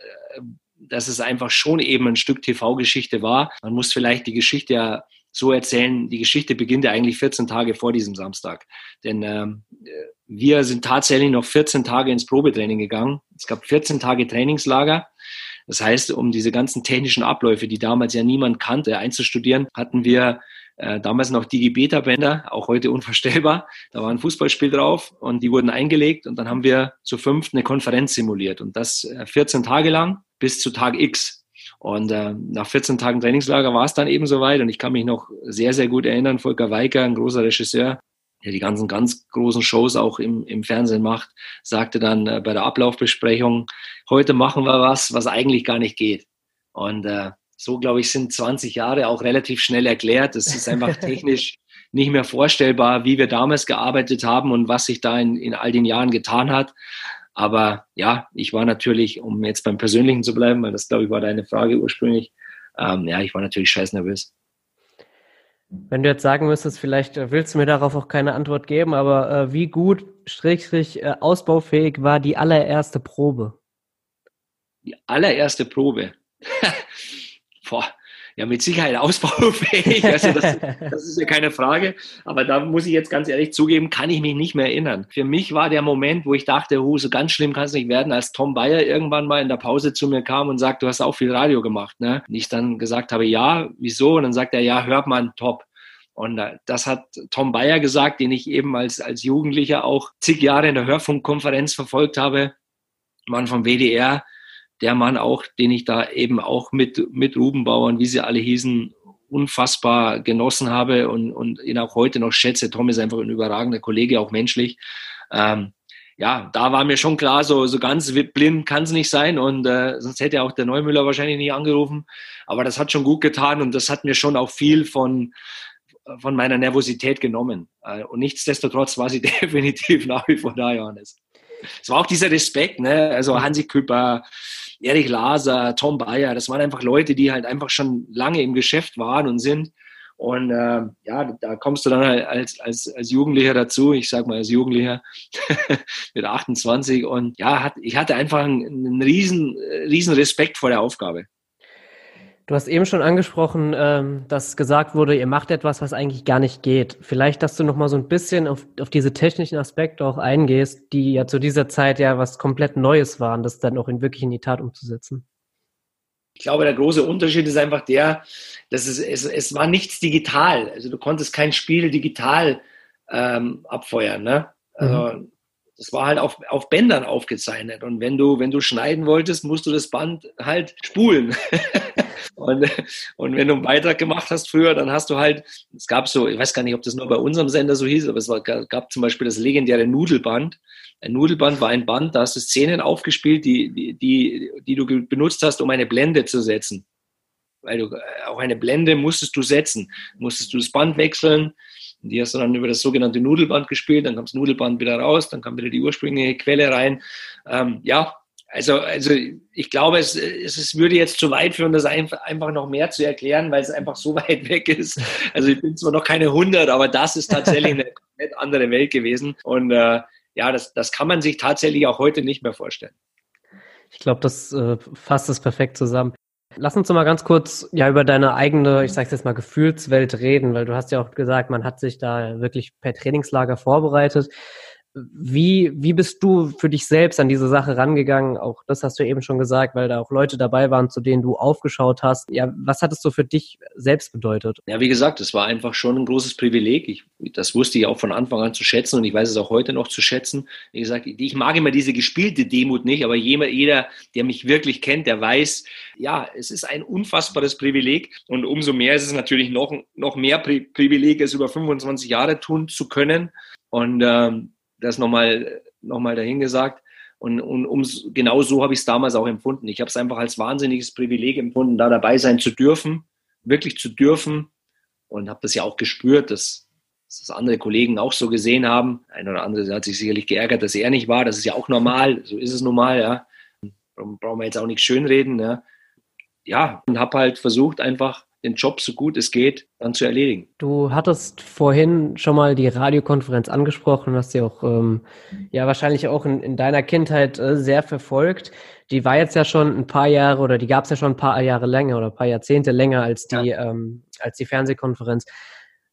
dass es einfach schon eben ein Stück TV-Geschichte war. Man muss vielleicht die Geschichte ja so erzählen, die Geschichte beginnt ja eigentlich 14 Tage vor diesem Samstag. Denn ähm, wir sind tatsächlich noch 14 Tage ins Probetraining gegangen. Es gab 14 Tage Trainingslager. Das heißt, um diese ganzen technischen Abläufe, die damals ja niemand kannte, einzustudieren, hatten wir äh, damals noch Digibeta-Bänder, auch heute unvorstellbar. Da war ein Fußballspiel drauf und die wurden eingelegt und dann haben wir zu fünft eine Konferenz simuliert und das äh, 14 Tage lang bis zu Tag X. Und äh, nach 14 Tagen Trainingslager war es dann eben soweit und ich kann mich noch sehr, sehr gut erinnern, Volker Weiker, ein großer Regisseur, der die ganzen ganz großen Shows auch im, im Fernsehen macht, sagte dann äh, bei der Ablaufbesprechung, heute machen wir was, was eigentlich gar nicht geht. Und äh, so, glaube ich, sind 20 Jahre auch relativ schnell erklärt. Es ist einfach technisch nicht mehr vorstellbar, wie wir damals gearbeitet haben und was sich da in, in all den Jahren getan hat. Aber ja, ich war natürlich, um jetzt beim Persönlichen zu bleiben, weil das, glaube ich, war deine Frage ursprünglich, ähm, ja, ich war natürlich scheiß nervös. Wenn du jetzt sagen müsstest, vielleicht äh, willst du mir darauf auch keine Antwort geben, aber äh, wie gut, schrägstrich, äh, ausbaufähig war die allererste Probe? Die allererste Probe? Boah, ja mit Sicherheit ausbaufähig. Also das, das, ist ja keine Frage. Aber da muss ich jetzt ganz ehrlich zugeben, kann ich mich nicht mehr erinnern. Für mich war der Moment, wo ich dachte, oh, so ganz schlimm kann es nicht werden, als Tom Bayer irgendwann mal in der Pause zu mir kam und sagt, du hast auch viel Radio gemacht. Ne? Und ich dann gesagt habe, ja, wieso? Und dann sagt er, ja, hört man, top. Und äh, das hat Tom Bayer gesagt, den ich eben als, als Jugendlicher auch zig Jahre in der Hörfunkkonferenz verfolgt habe. Mann vom WDR, der Mann auch, den ich da eben auch mit, mit Rubenbauern, wie sie alle hießen, unfassbar genossen habe und, und ihn auch heute noch schätze. Tom ist einfach ein überragender Kollege, auch menschlich. Ähm, ja, da war mir schon klar, so, so ganz blind kann es nicht sein und äh, sonst hätte auch der Neumüller wahrscheinlich nicht angerufen. Aber das hat schon gut getan und das hat mir schon auch viel von, von meiner Nervosität genommen. Äh, und nichtsdestotrotz war sie definitiv nach wie vor da, Johannes. Es war auch dieser Respekt, ne? also Hansi Küpper, Erich Laser, Tom Bayer, das waren einfach Leute, die halt einfach schon lange im Geschäft waren und sind. Und äh, ja, da kommst du dann halt als, als, als Jugendlicher dazu, ich sag mal als Jugendlicher mit 28 und ja, hat, ich hatte einfach einen, einen riesen, riesen Respekt vor der Aufgabe. Du hast eben schon angesprochen, ähm, dass gesagt wurde, ihr macht etwas, was eigentlich gar nicht geht. Vielleicht, dass du noch mal so ein bisschen auf, auf diese technischen Aspekte auch eingehst, die ja zu dieser Zeit ja was komplett Neues waren, das dann auch in wirklich in die Tat umzusetzen. Ich glaube, der große Unterschied ist einfach der, dass es, es, es war nichts digital. Also du konntest kein Spiel digital ähm, abfeuern. Ne? Also, mhm das war halt auf, auf Bändern aufgezeichnet. Und wenn du, wenn du schneiden wolltest, musst du das Band halt spulen. und, und wenn du einen Beitrag gemacht hast früher, dann hast du halt, es gab so, ich weiß gar nicht, ob das nur bei unserem Sender so hieß, aber es war, gab zum Beispiel das legendäre Nudelband. Ein Nudelband war ein Band, da hast du Szenen aufgespielt, die, die, die, die du benutzt hast, um eine Blende zu setzen. Weil du äh, auch eine Blende musstest du setzen, musstest du das Band wechseln, und die hast du dann über das sogenannte Nudelband gespielt, dann kam das Nudelband wieder raus, dann kam wieder die ursprüngliche Quelle rein. Ähm, ja, also, also ich glaube, es, es, es würde jetzt zu weit führen, das einfach, noch mehr zu erklären, weil es einfach so weit weg ist. Also ich bin zwar noch keine 100, aber das ist tatsächlich eine komplett andere Welt gewesen. Und äh, ja, das, das kann man sich tatsächlich auch heute nicht mehr vorstellen. Ich glaube, das äh, fasst es perfekt zusammen. Lass uns mal ganz kurz ja über deine eigene, ich sag's jetzt mal, Gefühlswelt reden, weil du hast ja auch gesagt, man hat sich da wirklich per Trainingslager vorbereitet. Wie, wie bist du für dich selbst an diese Sache rangegangen? Auch das hast du eben schon gesagt, weil da auch Leute dabei waren, zu denen du aufgeschaut hast. Ja, was hat es so für dich selbst bedeutet? Ja, wie gesagt, es war einfach schon ein großes Privileg. Ich, das wusste ich auch von Anfang an zu schätzen und ich weiß es auch heute noch zu schätzen. Wie gesagt, ich mag immer diese gespielte Demut nicht, aber jeder, der mich wirklich kennt, der weiß, ja, es ist ein unfassbares Privileg und umso mehr ist es natürlich noch, noch mehr Privileg, es über 25 Jahre tun zu können. Und ähm, das nochmal noch mal dahingesagt. Und, und um, genau so habe ich es damals auch empfunden. Ich habe es einfach als wahnsinniges Privileg empfunden, da dabei sein zu dürfen, wirklich zu dürfen. Und habe das ja auch gespürt, dass, dass das andere Kollegen auch so gesehen haben. Ein oder andere hat sich sicherlich geärgert, dass er nicht war. Das ist ja auch normal. So ist es normal. Ja. Brauchen wir jetzt auch nicht schönreden. Ja, ja und habe halt versucht, einfach den Job so gut es geht dann zu erledigen. Du hattest vorhin schon mal die Radiokonferenz angesprochen, hast sie auch ähm, ja wahrscheinlich auch in, in deiner Kindheit äh, sehr verfolgt. Die war jetzt ja schon ein paar Jahre oder die gab es ja schon ein paar Jahre länger oder ein paar Jahrzehnte länger als die ja. ähm, als die Fernsehkonferenz.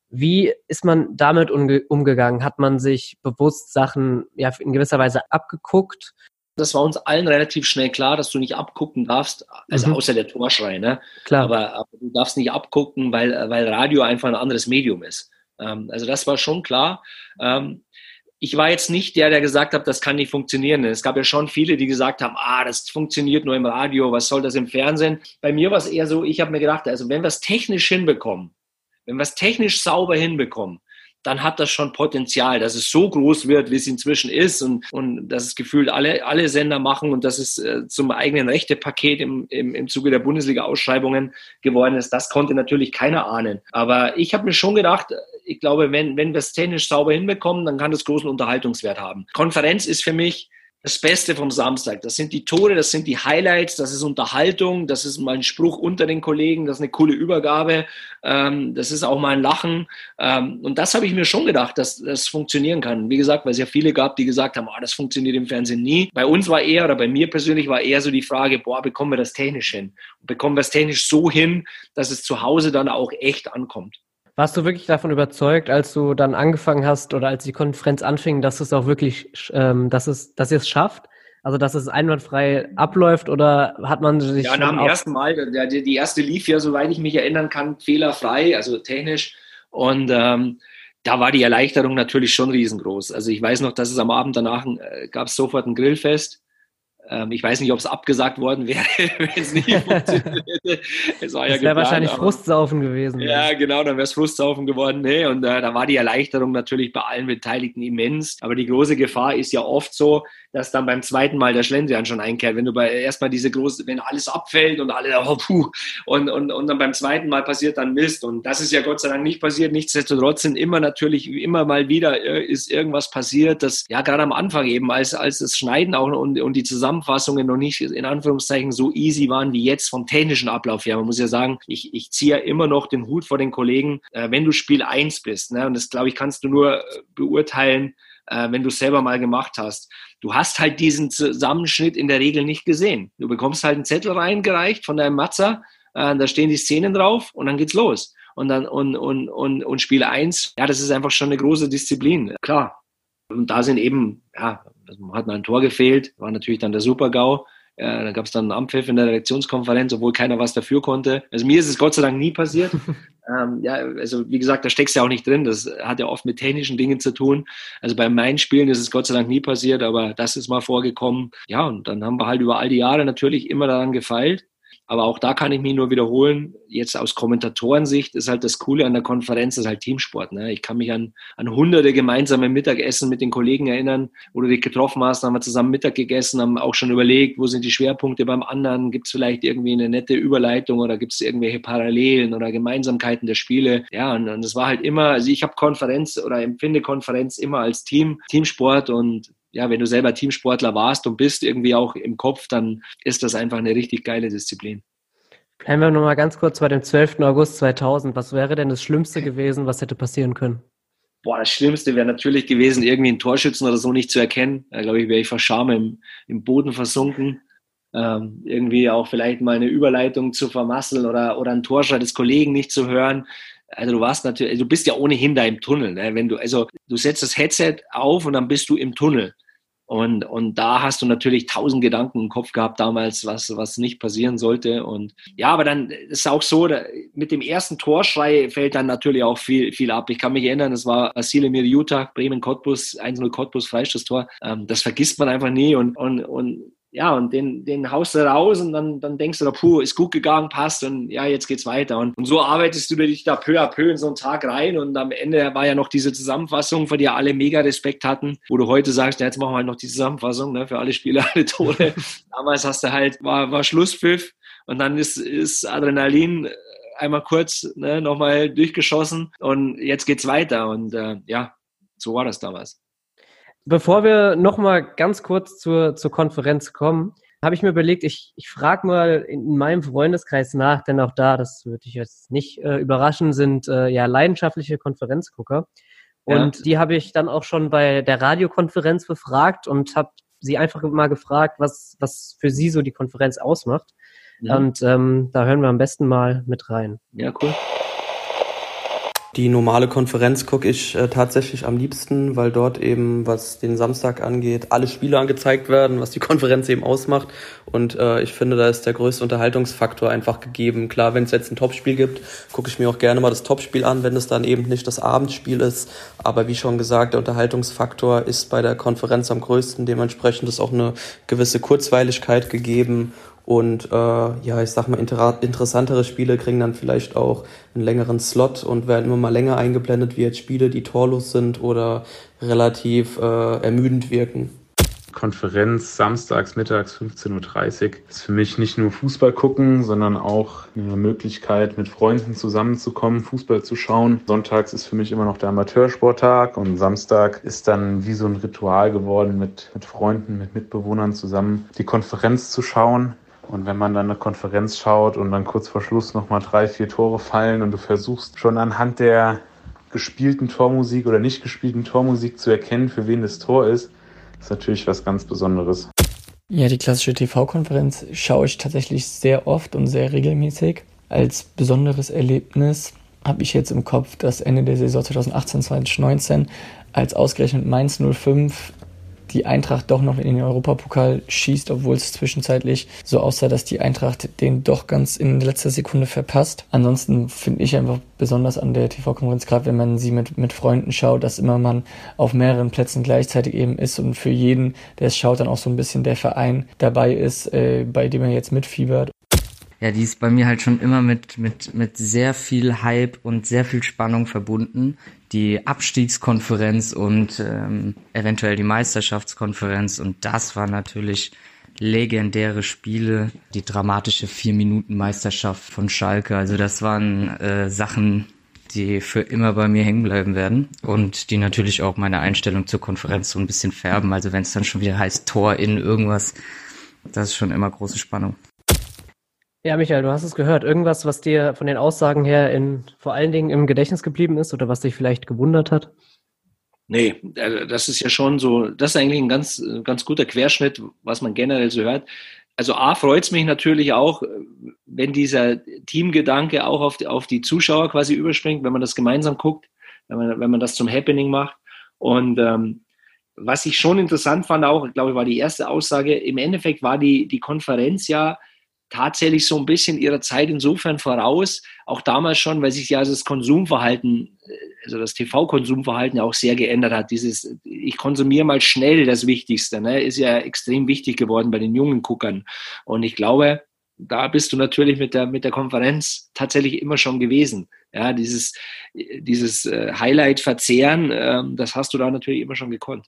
Wie ist man damit umgegangen? Hat man sich bewusst Sachen ja in gewisser Weise abgeguckt? Das war uns allen relativ schnell klar, dass du nicht abgucken darfst, also mhm. außer der Torschrei, ne? Klar. Aber, aber, du darfst nicht abgucken, weil, weil Radio einfach ein anderes Medium ist. Ähm, also das war schon klar. Ähm, ich war jetzt nicht der, der gesagt hat, das kann nicht funktionieren. Es gab ja schon viele, die gesagt haben, ah, das funktioniert nur im Radio, was soll das im Fernsehen? Bei mir war es eher so, ich habe mir gedacht, also wenn wir es technisch hinbekommen, wenn wir es technisch sauber hinbekommen, dann hat das schon Potenzial, dass es so groß wird, wie es inzwischen ist und, und dass es gefühlt alle, alle Sender machen und dass es äh, zum eigenen Rechtepaket im, im, im Zuge der Bundesliga-Ausschreibungen geworden ist. Das konnte natürlich keiner ahnen. Aber ich habe mir schon gedacht, ich glaube, wenn, wenn wir es technisch sauber hinbekommen, dann kann das großen Unterhaltungswert haben. Konferenz ist für mich das Beste vom Samstag. Das sind die Tore, das sind die Highlights, das ist Unterhaltung, das ist mal ein Spruch unter den Kollegen, das ist eine coole Übergabe, ähm, das ist auch mal ein Lachen. Ähm, und das habe ich mir schon gedacht, dass das funktionieren kann. Wie gesagt, weil es ja viele gab, die gesagt haben, oh, das funktioniert im Fernsehen nie. Bei uns war eher, oder bei mir persönlich war eher so die Frage, boah, bekommen wir das technisch hin? bekommen wir es technisch so hin, dass es zu Hause dann auch echt ankommt? Warst du wirklich davon überzeugt, als du dann angefangen hast oder als die Konferenz anfing, dass es auch wirklich, ähm, dass es, dass ihr es schafft? Also, dass es einwandfrei abläuft oder hat man sich. Ja, nach dem ersten Mal, der, die erste lief ja, soweit ich mich erinnern kann, fehlerfrei, also technisch. Und ähm, da war die Erleichterung natürlich schon riesengroß. Also, ich weiß noch, dass es am Abend danach äh, gab es sofort ein Grillfest ähm, ich weiß nicht, ob es abgesagt worden wäre, wenn es nicht funktioniert hätte. Es war das ja wäre wahrscheinlich aber, Frustsaufen gewesen. Ja, genau, dann wäre es Frustsaufen geworden. Nee, und äh, da war die Erleichterung natürlich bei allen Beteiligten immens. Aber die große Gefahr ist ja oft so, dass dann beim zweiten Mal der Schlendrian schon einkehrt. Wenn du bei erstmal diese große, wenn alles abfällt und alle, oh, puh, und, und, und dann beim zweiten Mal passiert dann Mist. Und das ist ja Gott sei Dank nicht passiert. Nichtsdestotrotz sind immer natürlich, immer mal wieder äh, ist irgendwas passiert, das ja gerade am Anfang eben, als, als das Schneiden auch und, und die Zusammenfassungen noch nicht in Anführungszeichen so easy waren wie jetzt vom technischen Ablauf her. Man muss ja sagen, ich, ich ziehe immer noch den Hut vor den Kollegen, äh, wenn du Spiel 1 bist. Ne? Und das, glaube ich, kannst du nur äh, beurteilen, äh, wenn du es selber mal gemacht hast. Du hast halt diesen Zusammenschnitt in der Regel nicht gesehen. Du bekommst halt einen Zettel reingereicht von deinem Matzer, äh, da stehen die Szenen drauf und dann geht's los. Und dann und, und, und, und Spiel 1, ja, das ist einfach schon eine große Disziplin. Klar. Und da sind eben, ja, hat mal ein Tor gefehlt, war natürlich dann der Super-GAU Ja, da gab es dann einen Ampfiff in der Redaktionskonferenz, obwohl keiner was dafür konnte. Also mir ist es Gott sei Dank nie passiert. ähm, ja, also wie gesagt, da steckst du ja auch nicht drin. Das hat ja oft mit technischen Dingen zu tun. Also bei meinen Spielen ist es Gott sei Dank nie passiert, aber das ist mal vorgekommen. Ja, und dann haben wir halt über all die Jahre natürlich immer daran gefeilt. Aber auch da kann ich mich nur wiederholen. Jetzt aus Kommentatorensicht ist halt das Coole an der Konferenz, ist halt Teamsport. Ne? Ich kann mich an, an hunderte gemeinsame Mittagessen mit den Kollegen erinnern, wo du dich getroffen hast, haben wir zusammen Mittag gegessen, haben auch schon überlegt, wo sind die Schwerpunkte beim anderen, gibt es vielleicht irgendwie eine nette Überleitung oder gibt es irgendwelche Parallelen oder Gemeinsamkeiten der Spiele. Ja, und, und das war halt immer, also ich habe Konferenz oder empfinde Konferenz immer als Team, Teamsport und ja, wenn du selber Teamsportler warst und bist irgendwie auch im Kopf, dann ist das einfach eine richtig geile Disziplin. Bleiben wir nochmal ganz kurz bei dem 12. August 2000. Was wäre denn das Schlimmste gewesen, was hätte passieren können? Boah, das Schlimmste wäre natürlich gewesen, irgendwie einen Torschützen oder so nicht zu erkennen. Da glaube ich, wäre ich vor Scham im, im Boden versunken. Ähm, irgendwie auch vielleicht mal eine Überleitung zu vermasseln oder, oder einen Torschrei des Kollegen nicht zu hören. Also du warst natürlich, du bist ja ohnehin da im Tunnel. Ne? Wenn du, also du setzt das Headset auf und dann bist du im Tunnel. Und, und da hast du natürlich tausend Gedanken im Kopf gehabt damals, was, was nicht passieren sollte. Und ja, aber dann ist auch so, da, mit dem ersten Torschrei fällt dann natürlich auch viel, viel ab. Ich kann mich erinnern, es war Vasile Mirjuta, Bremen-Cottbus, 1-0 Cottbus, Freistoßtor. Ähm, das vergisst man einfach nie. Und, und, und ja, und den, den haust du raus und dann, dann denkst du da, puh, ist gut gegangen, passt und ja, jetzt geht's weiter. Und, und so arbeitest du dich da peu à peu in so einen Tag rein und am Ende war ja noch diese Zusammenfassung, für die alle mega Respekt hatten, wo du heute sagst, ja, jetzt machen wir halt noch die Zusammenfassung, ne, für alle Spiele, alle Tore. Damals hast du halt, war, war Schlusspfiff und dann ist, ist Adrenalin einmal kurz ne, nochmal durchgeschossen und jetzt geht's weiter und äh, ja, so war das damals. Bevor wir nochmal ganz kurz zur, zur Konferenz kommen, habe ich mir überlegt, ich, ich frage mal in meinem Freundeskreis nach, denn auch da, das würde ich jetzt nicht äh, überraschen, sind äh, ja leidenschaftliche Konferenzgucker. Und ja. die habe ich dann auch schon bei der Radiokonferenz befragt und habe sie einfach mal gefragt, was, was für sie so die Konferenz ausmacht. Ja. Und ähm, da hören wir am besten mal mit rein. Ja, cool. Die normale Konferenz gucke ich äh, tatsächlich am liebsten, weil dort eben, was den Samstag angeht, alle Spiele angezeigt werden, was die Konferenz eben ausmacht. Und äh, ich finde, da ist der größte Unterhaltungsfaktor einfach gegeben. Klar, wenn es jetzt ein Topspiel gibt, gucke ich mir auch gerne mal das Topspiel an, wenn es dann eben nicht das Abendspiel ist. Aber wie schon gesagt, der Unterhaltungsfaktor ist bei der Konferenz am größten. Dementsprechend ist auch eine gewisse Kurzweiligkeit gegeben und äh, ja, ich sag mal, inter interessantere Spiele kriegen dann vielleicht auch einen längeren Slot und werden immer mal länger eingeblendet, wie jetzt Spiele, die torlos sind oder relativ äh, ermüdend wirken. Konferenz samstags mittags 15.30 Uhr ist für mich nicht nur Fußball gucken, sondern auch eine Möglichkeit, mit Freunden zusammenzukommen, Fußball zu schauen. Sonntags ist für mich immer noch der Amateursporttag und Samstag ist dann wie so ein Ritual geworden, mit, mit Freunden, mit Mitbewohnern zusammen die Konferenz zu schauen. Und wenn man dann eine Konferenz schaut und dann kurz vor Schluss nochmal drei, vier Tore fallen und du versuchst schon anhand der gespielten Tormusik oder nicht gespielten Tormusik zu erkennen, für wen das Tor ist, ist natürlich was ganz Besonderes. Ja, die klassische TV-Konferenz schaue ich tatsächlich sehr oft und sehr regelmäßig. Als besonderes Erlebnis habe ich jetzt im Kopf das Ende der Saison 2018-2019, als ausgerechnet Mainz 05 die Eintracht doch noch in den Europapokal schießt, obwohl es zwischenzeitlich so aussah, dass die Eintracht den doch ganz in letzter Sekunde verpasst. Ansonsten finde ich einfach besonders an der TV-Konferenz, gerade wenn man sie mit, mit Freunden schaut, dass immer man auf mehreren Plätzen gleichzeitig eben ist und für jeden, der es schaut, dann auch so ein bisschen der Verein dabei ist, äh, bei dem er jetzt mitfiebert ja, die ist bei mir halt schon immer mit, mit, mit sehr viel Hype und sehr viel Spannung verbunden. Die Abstiegskonferenz und ähm, eventuell die Meisterschaftskonferenz. Und das war natürlich legendäre Spiele. Die dramatische Vier-Minuten-Meisterschaft von Schalke. Also das waren äh, Sachen, die für immer bei mir hängen bleiben werden und die natürlich auch meine Einstellung zur Konferenz so ein bisschen färben. Also wenn es dann schon wieder heißt Tor in irgendwas, das ist schon immer große Spannung. Ja, Michael, du hast es gehört. Irgendwas, was dir von den Aussagen her in, vor allen Dingen im Gedächtnis geblieben ist oder was dich vielleicht gewundert hat? Nee, äh, das ist ja schon so, das ist eigentlich ein ganz, ganz guter Querschnitt, was man generell so hört. Also A freut es mich natürlich auch, wenn dieser Teamgedanke auch auf die, auf die Zuschauer quasi überspringt, wenn man das gemeinsam guckt, wenn man, wenn man das zum Happening macht. Und ähm, was ich schon interessant fand, auch, ich glaube, war die erste Aussage, im Endeffekt war die, die Konferenz ja tatsächlich so ein bisschen ihrer Zeit insofern voraus, auch damals schon, weil sich ja das Konsumverhalten, also das TV-Konsumverhalten ja auch sehr geändert hat. Dieses, ich konsumiere mal schnell das Wichtigste, ne, ist ja extrem wichtig geworden bei den jungen Guckern. Und ich glaube, da bist du natürlich mit der, mit der Konferenz tatsächlich immer schon gewesen. Ja, dieses, dieses äh, Highlight verzehren, ähm, das hast du da natürlich immer schon gekonnt.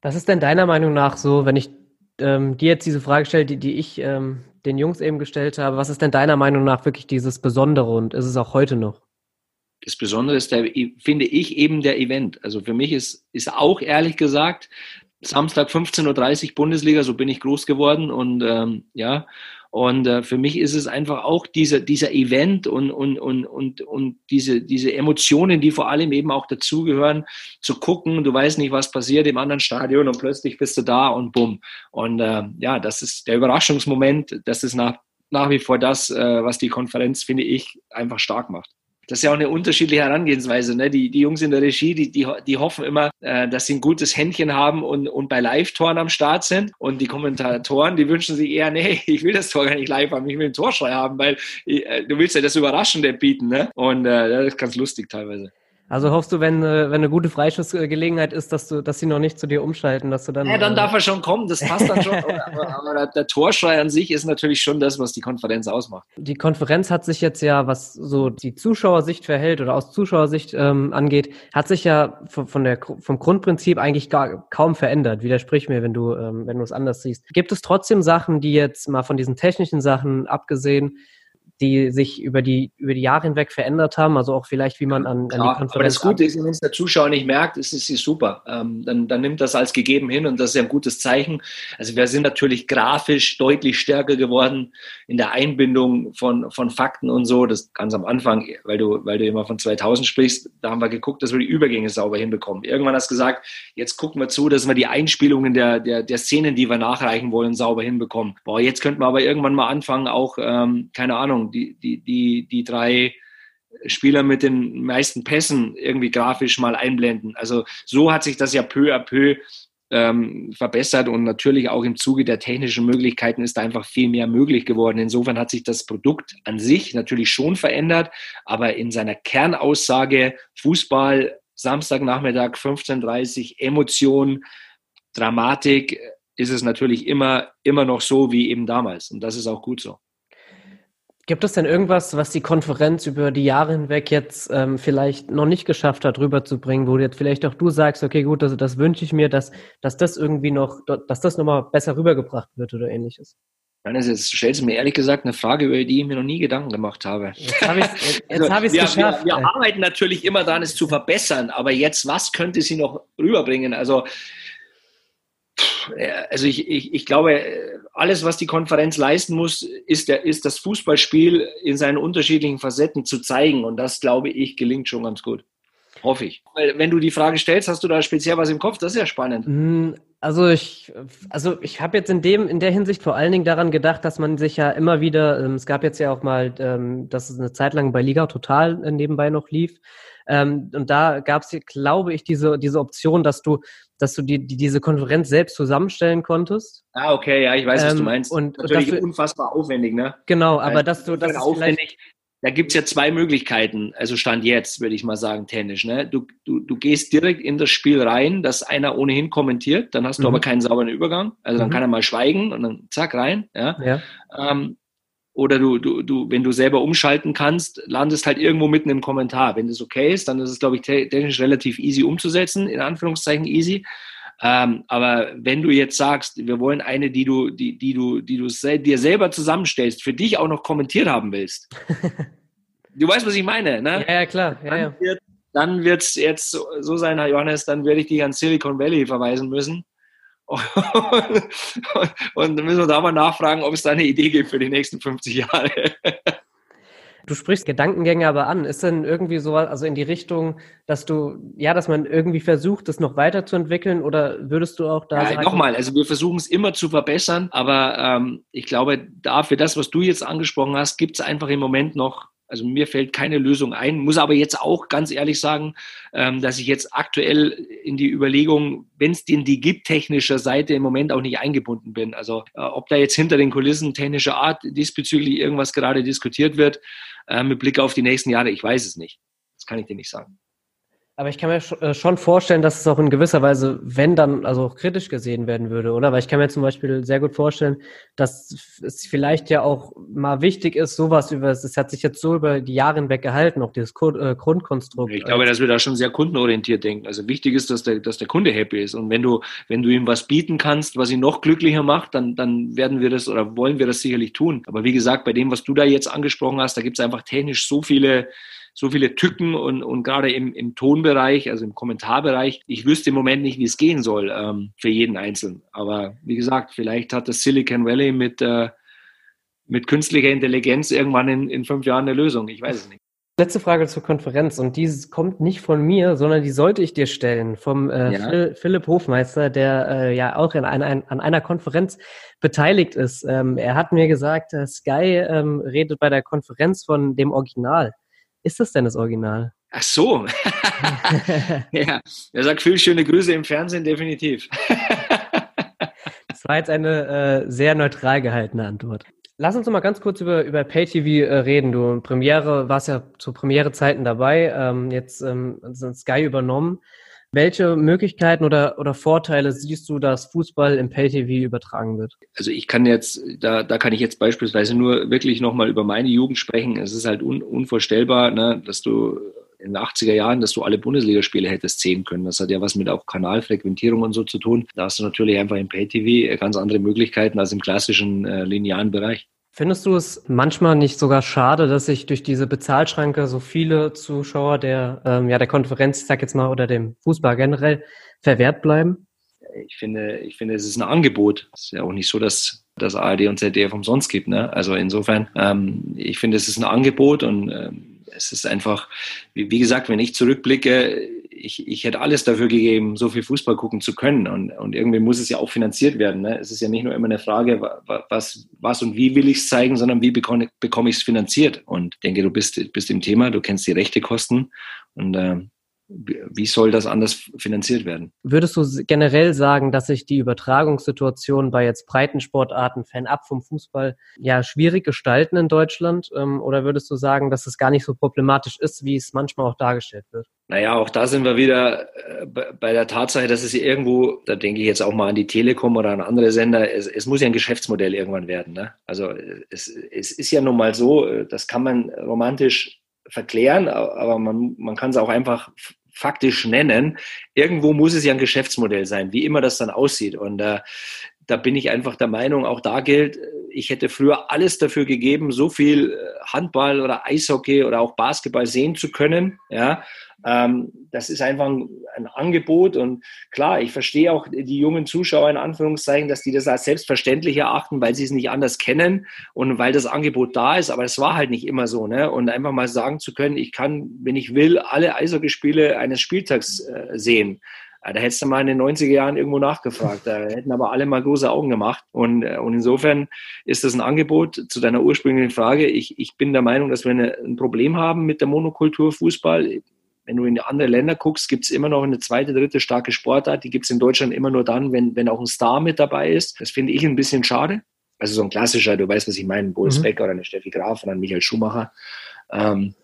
Was ist denn deiner Meinung nach so, wenn ich ähm, dir jetzt diese Frage stelle, die, die ich ähm, den Jungs eben gestellt habe, was ist denn deiner Meinung nach wirklich dieses Besondere und ist es auch heute noch? Das Besondere ist, der, finde ich, eben der Event. Also für mich ist, ist auch ehrlich gesagt, Samstag 15.30 Uhr Bundesliga, so bin ich groß geworden und ähm, ja, und äh, für mich ist es einfach auch dieser, dieser Event und, und, und, und, und diese, diese Emotionen, die vor allem eben auch dazugehören, zu gucken, du weißt nicht, was passiert im anderen Stadion und plötzlich bist du da und bumm. Und äh, ja, das ist der Überraschungsmoment, das ist nach, nach wie vor das, äh, was die Konferenz, finde ich, einfach stark macht das ist ja auch eine unterschiedliche Herangehensweise. Ne? Die, die Jungs in der Regie, die, die, die hoffen immer, äh, dass sie ein gutes Händchen haben und, und bei Live-Toren am Start sind. Und die Kommentatoren, die wünschen sich eher, nee, ich will das Tor gar nicht live haben, ich will einen Torschrei haben, weil äh, du willst ja das Überraschende bieten. Ne? Und äh, das ist ganz lustig teilweise. Also hoffst du, wenn, äh, wenn eine gute Freischussgelegenheit ist, dass du, dass sie noch nicht zu dir umschalten, dass du dann. Ja, dann äh, darf er schon kommen, das passt dann schon. aber, aber der Torschrei an sich ist natürlich schon das, was die Konferenz ausmacht. Die Konferenz hat sich jetzt ja, was so die Zuschauersicht verhält oder aus Zuschauersicht ähm, angeht, hat sich ja von, von der, vom Grundprinzip eigentlich gar, kaum verändert. Widersprich mir, wenn du, ähm, wenn du es anders siehst. Gibt es trotzdem Sachen, die jetzt mal von diesen technischen Sachen abgesehen, die sich über die, über die Jahre hinweg verändert haben, also auch vielleicht, wie man an, an die Konferenz. Aber das Gute ist, wenn es der Zuschauer nicht merkt, ist es super. Ähm, dann, dann nimmt das als gegeben hin und das ist ja ein gutes Zeichen. Also wir sind natürlich grafisch deutlich stärker geworden in der Einbindung von, von Fakten und so. Das ganz am Anfang, weil du, weil du immer von 2000 sprichst, da haben wir geguckt, dass wir die Übergänge sauber hinbekommen. Irgendwann hast du gesagt, jetzt gucken wir zu, dass wir die Einspielungen der, der, der Szenen, die wir nachreichen wollen, sauber hinbekommen. Boah, jetzt könnten wir aber irgendwann mal anfangen, auch, ähm, keine Ahnung, die, die, die, die drei Spieler mit den meisten Pässen irgendwie grafisch mal einblenden. Also so hat sich das ja peu à peu ähm, verbessert und natürlich auch im Zuge der technischen Möglichkeiten ist da einfach viel mehr möglich geworden. Insofern hat sich das Produkt an sich natürlich schon verändert, aber in seiner Kernaussage Fußball, Samstagnachmittag 15.30 Emotion, Dramatik ist es natürlich immer, immer noch so wie eben damals und das ist auch gut so. Gibt es denn irgendwas, was die Konferenz über die Jahre hinweg jetzt ähm, vielleicht noch nicht geschafft hat, rüberzubringen, wo jetzt vielleicht auch du sagst, okay, gut, das, das wünsche ich mir, dass, dass das irgendwie noch, dass das nochmal besser rübergebracht wird oder ähnliches? Johannes, jetzt stellst du mir ehrlich gesagt eine Frage, über die ich mir noch nie Gedanken gemacht habe. Jetzt habe ich es also, geschafft. Wir, wir, arbeiten natürlich immer daran, es zu verbessern, aber jetzt, was könnte sie noch rüberbringen? Also also ich, ich, ich glaube, alles, was die Konferenz leisten muss, ist, der, ist das Fußballspiel in seinen unterschiedlichen Facetten zu zeigen. Und das, glaube ich, gelingt schon ganz gut. Hoffe ich. Wenn du die Frage stellst, hast du da speziell was im Kopf? Das ist ja spannend. Hm, also ich, also ich habe jetzt in dem, in der Hinsicht vor allen Dingen daran gedacht, dass man sich ja immer wieder, ähm, es gab jetzt ja auch mal, ähm, dass es eine Zeit lang bei Liga total äh, nebenbei noch lief. Ähm, und da gab es, glaube ich, diese, diese Option, dass du, dass du die, die, diese Konferenz selbst zusammenstellen konntest. Ah, okay, ja, ich weiß, was du ähm, meinst. Und natürlich dafür, unfassbar aufwendig, ne? Genau, aber dass du das aufwendig. Da gibt es ja zwei Möglichkeiten, also Stand jetzt, würde ich mal sagen, tennisch. Ne? Du, du, du gehst direkt in das Spiel rein, dass einer ohnehin kommentiert, dann hast du mhm. aber keinen sauberen Übergang. Also dann mhm. kann er mal schweigen und dann zack rein. Ja? ja. Ähm, oder du, du, du, wenn du selber umschalten kannst, landest halt irgendwo mitten im Kommentar. Wenn das okay ist, dann ist es, glaube ich, technisch relativ easy umzusetzen, in Anführungszeichen easy. Ähm, aber wenn du jetzt sagst, wir wollen eine, die du, die, die du, die du sel dir selber zusammenstellst, für dich auch noch kommentiert haben willst. du weißt, was ich meine, ne? Ja, ja klar. Ja, ja. Dann wird es jetzt so sein, Herr Johannes, dann werde ich dich an Silicon Valley verweisen müssen und, und dann müssen wir da mal nachfragen, ob es da eine Idee gibt für die nächsten 50 Jahre. Du sprichst Gedankengänge aber an. Ist denn irgendwie so, also in die Richtung, dass du, ja, dass man irgendwie versucht, das noch weiterzuentwickeln oder würdest du auch da ja, sagen? Nochmal, also wir versuchen es immer zu verbessern, aber ähm, ich glaube, da für das, was du jetzt angesprochen hast, gibt es einfach im Moment noch Also mir fällt keine Lösung ein, muss aber jetzt auch ganz ehrlich sagen, ähm, dass ich jetzt aktuell in die Überlegung, wenn es den die gibt, technischer Seite im Moment auch nicht eingebunden bin. Also äh, ob da jetzt hinter den Kulissen technischer Art diesbezüglich irgendwas gerade diskutiert wird, äh, mit Blick auf die nächsten Jahre, ich weiß es nicht. Das kann ich dir nicht sagen. Aber ich kann mir äh, schon vorstellen, dass es auch in gewisser Weise, wenn dann, also auch kritisch gesehen werden würde, oder? Weil ich kann mir zum Beispiel sehr gut vorstellen, dass es vielleicht ja auch mal wichtig ist, sowas über, es hat sich jetzt so über die Jahre hinweg gehalten, auch dieses äh, Grundkonstrukt. Ich glaube, dass wir da schon sehr kundenorientiert denken. Also wichtig ist, dass der, dass der Kunde happy ist. Und wenn du, wenn du ihm was bieten kannst, was ihn noch glücklicher macht, dann, dann werden wir das oder wollen wir das sicherlich tun. Aber wie gesagt, bei dem, was du da jetzt angesprochen hast, da gibt es einfach technisch so viele so viele Tücken und, und gerade im, im Tonbereich, also im Kommentarbereich, ich wüsste im Moment nicht, wie es gehen soll ähm, für jeden Einzelnen. Aber wie gesagt, vielleicht hat das Silicon Valley mit, äh, mit künstlicher Intelligenz irgendwann in, in fünf Jahren eine Lösung. Ich weiß es nicht. Letzte Frage zur Konferenz und die kommt nicht von mir, sondern die sollte ich dir stellen vom äh, ja. Philipp Hofmeister, der äh, ja auch in ein, ein, an einer Konferenz beteiligt ist. Ähm, er hat mir gesagt, äh, Sky ähm, redet bei der Konferenz von dem Original. Ist das denn das Original? Ach so. ja, er sagt viel schöne Grüße im Fernsehen, definitiv. das war jetzt eine äh, sehr neutral gehaltene Antwort. Lass uns mal ganz kurz über, über PayTV äh, reden. Du Premiere warst ja zu Premiere-Zeiten dabei, ähm, jetzt ähm, Sky übernommen. Welche Möglichkeiten oder, oder Vorteile siehst du, dass Fußball im Pay-TV übertragen wird? Also ich kann jetzt, da, da kann ich jetzt beispielsweise nur wirklich nochmal über meine Jugend sprechen. Es ist halt un, unvorstellbar, ne, dass du in den 80er Jahren, dass du alle Bundesligaspiele hättest sehen können. Das hat ja was mit auch Kanalfrequentierung und so zu tun. Da hast du natürlich einfach im Pay-TV ganz andere Möglichkeiten als im klassischen äh, linearen Bereich. Findest du es manchmal nicht sogar schade, dass sich durch diese Bezahlschranke so viele Zuschauer der, ähm, ja, der Konferenz, ich sag jetzt mal, oder dem Fußball generell verwehrt bleiben? Ich finde, ich finde, es ist ein Angebot. Es ist ja auch nicht so, dass das ARD und ZDF umsonst gibt. Ne? Also insofern, ähm, ich finde, es ist ein Angebot und ähm, es ist einfach, wie, wie gesagt, wenn ich zurückblicke, ich, ich hätte alles dafür gegeben, so viel Fußball gucken zu können. Und, und irgendwie muss es ja auch finanziert werden. Ne? Es ist ja nicht nur immer eine Frage, was, was und wie will ich es zeigen, sondern wie bekomme, bekomme ich es finanziert. Und denke, du bist, bist im Thema, du kennst die Rechtekosten. Und äh, wie soll das anders finanziert werden? Würdest du generell sagen, dass sich die Übertragungssituation bei jetzt Breitensportarten fernab vom Fußball ja schwierig gestalten in Deutschland? Ähm, oder würdest du sagen, dass es gar nicht so problematisch ist, wie es manchmal auch dargestellt wird? Naja, auch da sind wir wieder äh, bei der Tatsache, dass es irgendwo, da denke ich jetzt auch mal an die Telekom oder an andere Sender, es, es muss ja ein Geschäftsmodell irgendwann werden. Ne? Also es, es ist ja nun mal so, äh, das kann man romantisch verklären, aber man, man kann es auch einfach faktisch nennen. Irgendwo muss es ja ein Geschäftsmodell sein, wie immer das dann aussieht. Und äh, da bin ich einfach der Meinung, auch da gilt, ich hätte früher alles dafür gegeben, so viel äh, Handball oder Eishockey oder auch Basketball sehen zu können. Ja, ähm, das ist einfach ein, ein, Angebot und klar, ich verstehe auch die jungen Zuschauer in Anführungszeichen, dass die das als selbstverständlich erachten, weil sie es nicht anders kennen und weil das Angebot da ist, aber es war halt nicht immer so. Ne? Und einfach mal sagen zu können, ich kann, wenn ich will, alle Eishockeyspiele eines Spieltags äh, sehen. Da hättest du mal in den 90er Jahren irgendwo nachgefragt. Da hätten aber alle mal große Augen gemacht. Und, äh, und insofern ist das ein Angebot zu deiner ursprünglichen Frage. Ich, ich bin der Meinung, dass wir eine, ein Problem haben mit der Monokultur Fußball wenn du in andere Länder guckst, gibt es immer noch eine zweite, dritte starke Sportart. Die gibt es in Deutschland immer nur dann, wenn, wenn auch ein Star mit dabei ist. Das finde ich ein bisschen schade. Also so ein klassischer, du weißt, was ich meine, Boris mhm. Becker oder eine Steffi Graf oder ein Michael Schumacher. Ähm,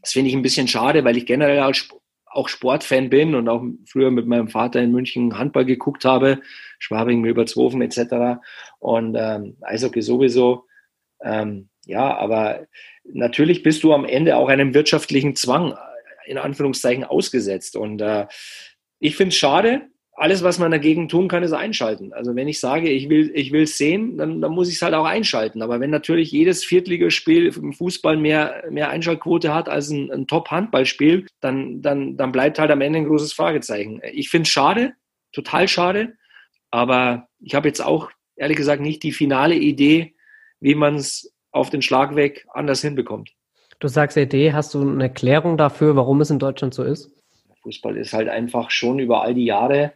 das finde ich ein bisschen schade, weil ich generell auch Sportfan bin und auch früher mit meinem Vater in München Handball geguckt habe, Schwabing, Milbertshofen etc. Und ähm, Eishockey sowieso. Ähm, ja, aber natürlich bist du am Ende auch einem wirtschaftlichen Zwang in Anführungszeichen ausgesetzt. Und äh, ich finde es schade. Alles, was man dagegen tun kann, ist einschalten. Also wenn ich sage, ich will ich will sehen, dann, dann muss ich es halt auch einschalten. Aber wenn natürlich jedes Viertligaspiel im Fußball mehr, mehr Einschaltquote hat als ein, ein Top-Handballspiel, dann, dann, dann bleibt halt am Ende ein großes Fragezeichen. Ich finde es schade, total schade. Aber ich habe jetzt auch, ehrlich gesagt, nicht die finale Idee, wie man es auf den Schlag weg anders hinbekommt. Du sagst Idee, hast du eine Erklärung dafür, warum es in Deutschland so ist? Fußball ist halt einfach schon über all die Jahre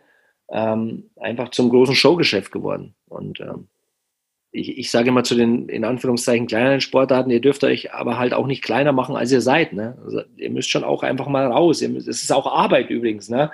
ähm, einfach zum großen Showgeschäft geworden. Und ähm, ich, ich sage immer zu den in Anführungszeichen kleineren Sportarten, ihr dürft euch aber halt auch nicht kleiner machen, als ihr seid. Ne? Also ihr müsst schon auch einfach mal raus. Es ist auch Arbeit übrigens. Ne?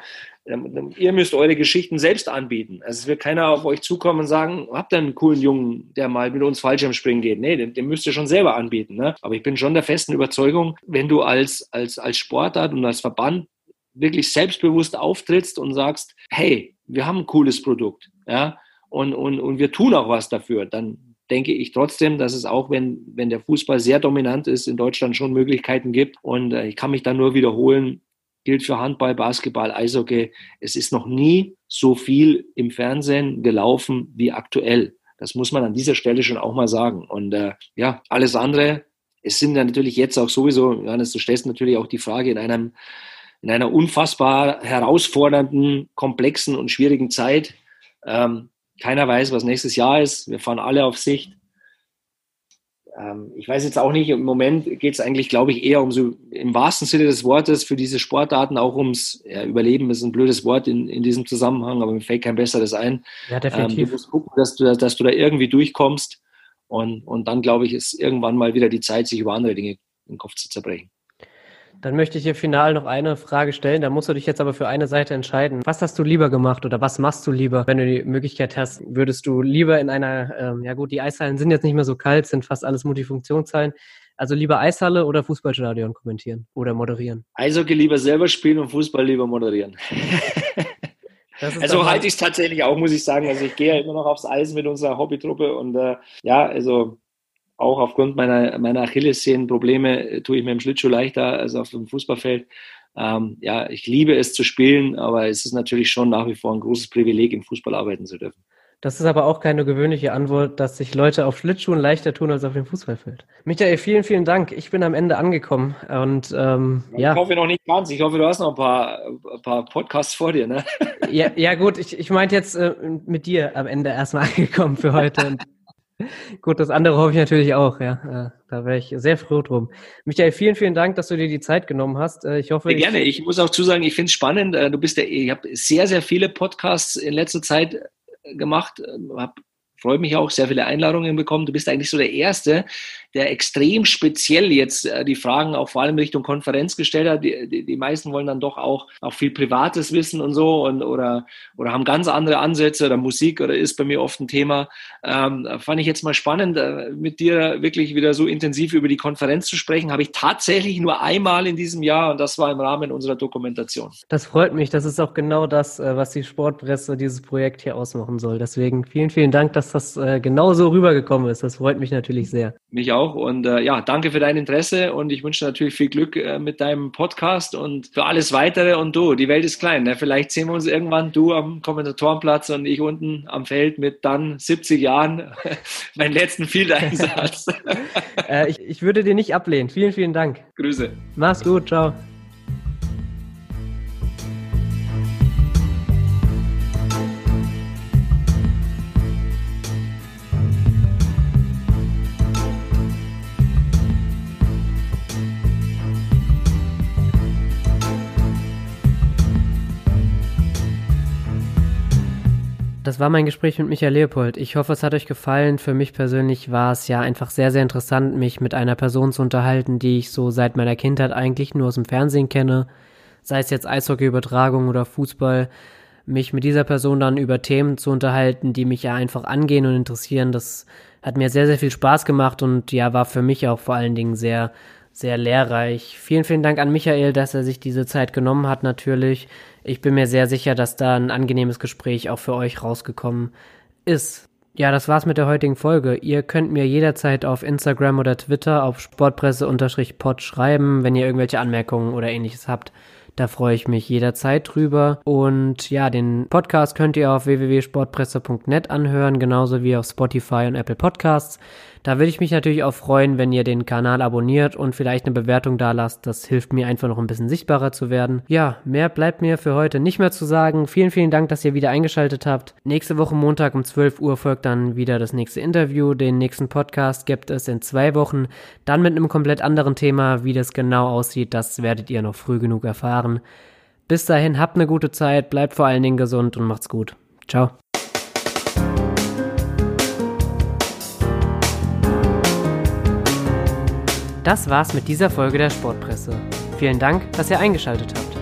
Ähm, ihr müsst eure Geschichten selbst anbieten. Also es wird keiner auf euch zukommen und sagen, habt ihr einen coolen Jungen, der mal mit uns Fallschirmspringen geht. Nee, den, den müsst ihr schon selber anbieten. Ne? Aber ich bin schon der festen Überzeugung, wenn du als, als, als Sportart und als Verband wirklich selbstbewusst auftrittst und sagst, hey, wir haben ein cooles Produkt, ja, und, und, und wir tun auch was dafür, dann denke ich trotzdem, dass es auch, wenn, wenn der Fußball sehr dominant ist, in Deutschland schon Möglichkeiten gibt. Und äh, ich kann mich da nur wiederholen, gilt für Handball, Basketball, Eishockey. Es ist noch nie so viel im Fernsehen gelaufen wie aktuell. Das muss man an dieser Stelle schon auch mal sagen. Und äh, ja, alles andere, es sind ja natürlich jetzt auch sowieso, Johannes, du stellst natürlich auch die Frage in einem in einer unfassbar herausfordernden, komplexen und schwierigen Zeit. Ähm, keiner weiß, was nächstes Jahr ist. Wir fahren alle auf Sicht. Ähm, ich weiß jetzt auch nicht, im Moment geht es eigentlich, glaube ich, eher um so im wahrsten Sinne des Wortes für diese Sportarten auch ums ja, Überleben, ist ein blödes Wort in, in diesem Zusammenhang, aber mir fällt kein besseres ein. Ja, definitiv. Ähm, du musst gucken, dass du, dass du da irgendwie durchkommst und, und dann, glaube ich, ist irgendwann mal wieder die Zeit, sich über andere Dinge den Kopf zu zerbrechen. Dann möchte ich dir final noch eine Frage stellen. Da musst du dich jetzt aber für eine Seite entscheiden. Was hast du lieber gemacht oder was machst du lieber, wenn du die Möglichkeit hast? Würdest du lieber in einer, ähm, ja gut, die Eishallen sind jetzt nicht mehr so kalt, sind fast alles Multifunktionshallen. Also lieber Eishalle oder Fußballstadion kommentieren oder moderieren? Eishockey lieber selber spielen und Fußball lieber moderieren. also halte ich es tatsächlich auch, muss ich sagen. Also ich gehe ja immer noch aufs Eis mit unserer Hobbytruppe und äh, ja, also auch aufgrund meiner, meiner Achillessehnenprobleme äh, tue ich mir im Schlittschuh leichter als auf dem Fußballfeld. Ähm, ja, ich liebe es zu spielen, aber es ist natürlich schon nach wie vor ein großes Privileg, im Fußball arbeiten zu dürfen. Das ist aber auch keine gewöhnliche Antwort, dass sich Leute auf Schlittschuhen leichter tun als auf dem Fußballfeld. Michael, vielen, vielen Dank. Ich bin am Ende angekommen und ähm, ja. Ich hoffe noch nicht ganz. Ich hoffe, du hast noch ein paar, ein paar Podcasts vor dir. Ne? Ja, ja gut. Ich, ich meinte jetzt äh, mit dir am Ende erstmal angekommen für heute. Gut, das andere hoffe ich natürlich auch, ja. Da wäre ich sehr froh drum. Michael, vielen, vielen Dank, dass du dir die Zeit genommen hast. Äh, ich hoffe. Sehr gerne. Ich muss auch zusagen, ich finde es spannend. Äh, du bist der, ich habe sehr, sehr viele Podcasts in letzter Zeit äh, gemacht, habe freue mich auch, sehr viele Einladungen bekommen. Du bist eigentlich so der Erste, der extrem speziell jetzt äh, die Fragen auch vor allem Richtung Konferenz gestellt hat. Die, die, die, meisten wollen dann doch auch, auch viel Privates wissen und so und, oder, oder haben ganz andere Ansätze oder Musik oder ist bei mir oft ein Thema. Ähm, fand ich jetzt mal spannend, äh, mit dir wirklich wieder so intensiv über die Konferenz zu sprechen. Habe ich tatsächlich nur einmal in diesem Jahr und das war im Rahmen unserer Dokumentation. Das freut mich. Das ist auch genau das, äh, was die Sportpresse dieses Projekt hier ausmachen soll. Deswegen vielen, vielen Dank, dass das äh, genau so rübergekommen ist. Das freut mich natürlich sehr. Mich auch auch. Und äh, ja, danke für dein Interesse und ich wünsche natürlich viel Glück äh, mit deinem Podcast und für alles weitere. Und du, die Welt ist klein. Ne? Vielleicht sehen wir uns irgendwann, du am Kommentatorenplatz und ich unten am Feld mit dann 70 Jahren, meinen letzten Field-Einsatz. äh, ich, ich würde dir nicht ablehnen. Vielen, vielen Dank. Grüße. Mach's gut. Ciao. Das war mein Gespräch mit Michael Leopold. Ich hoffe, es hat euch gefallen. Für mich persönlich war es ja einfach sehr, sehr interessant, mich mit einer Person zu unterhalten, die ich so seit meiner Kindheit eigentlich nur aus dem Fernsehen kenne. Sei es jetzt Eishockeyübertragung oder Fußball. Mich mit dieser Person dann über Themen zu unterhalten, die mich ja einfach angehen und interessieren, das hat mir sehr, sehr viel Spaß gemacht und ja, war für mich auch vor allen Dingen sehr, sehr lehrreich. Vielen, vielen Dank an Michael, dass er sich diese Zeit genommen hat, natürlich. Ich bin mir sehr sicher, dass da ein angenehmes Gespräch auch für euch rausgekommen ist. Ja, das war's mit der heutigen Folge. Ihr könnt mir jederzeit auf Instagram oder Twitter auf sportpresse-pod schreiben, wenn ihr irgendwelche Anmerkungen oder ähnliches habt. Da freue ich mich jederzeit drüber. Und ja, den Podcast könnt ihr auf www.sportpresse.net anhören, genauso wie auf Spotify und Apple Podcasts. Da würde ich mich natürlich auch freuen, wenn ihr den Kanal abonniert und vielleicht eine Bewertung da lasst. Das hilft mir einfach noch ein bisschen sichtbarer zu werden. Ja, mehr bleibt mir für heute nicht mehr zu sagen. Vielen, vielen Dank, dass ihr wieder eingeschaltet habt. Nächste Woche Montag um 12 Uhr folgt dann wieder das nächste Interview. Den nächsten Podcast gibt es in zwei Wochen. Dann mit einem komplett anderen Thema. Wie das genau aussieht, das werdet ihr noch früh genug erfahren. Bis dahin, habt eine gute Zeit, bleibt vor allen Dingen gesund und macht's gut. Ciao. Das war's mit dieser Folge der Sportpresse. Vielen Dank, dass ihr eingeschaltet habt.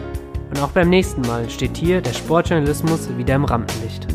Und auch beim nächsten Mal steht hier der Sportjournalismus wieder im Rampenlicht.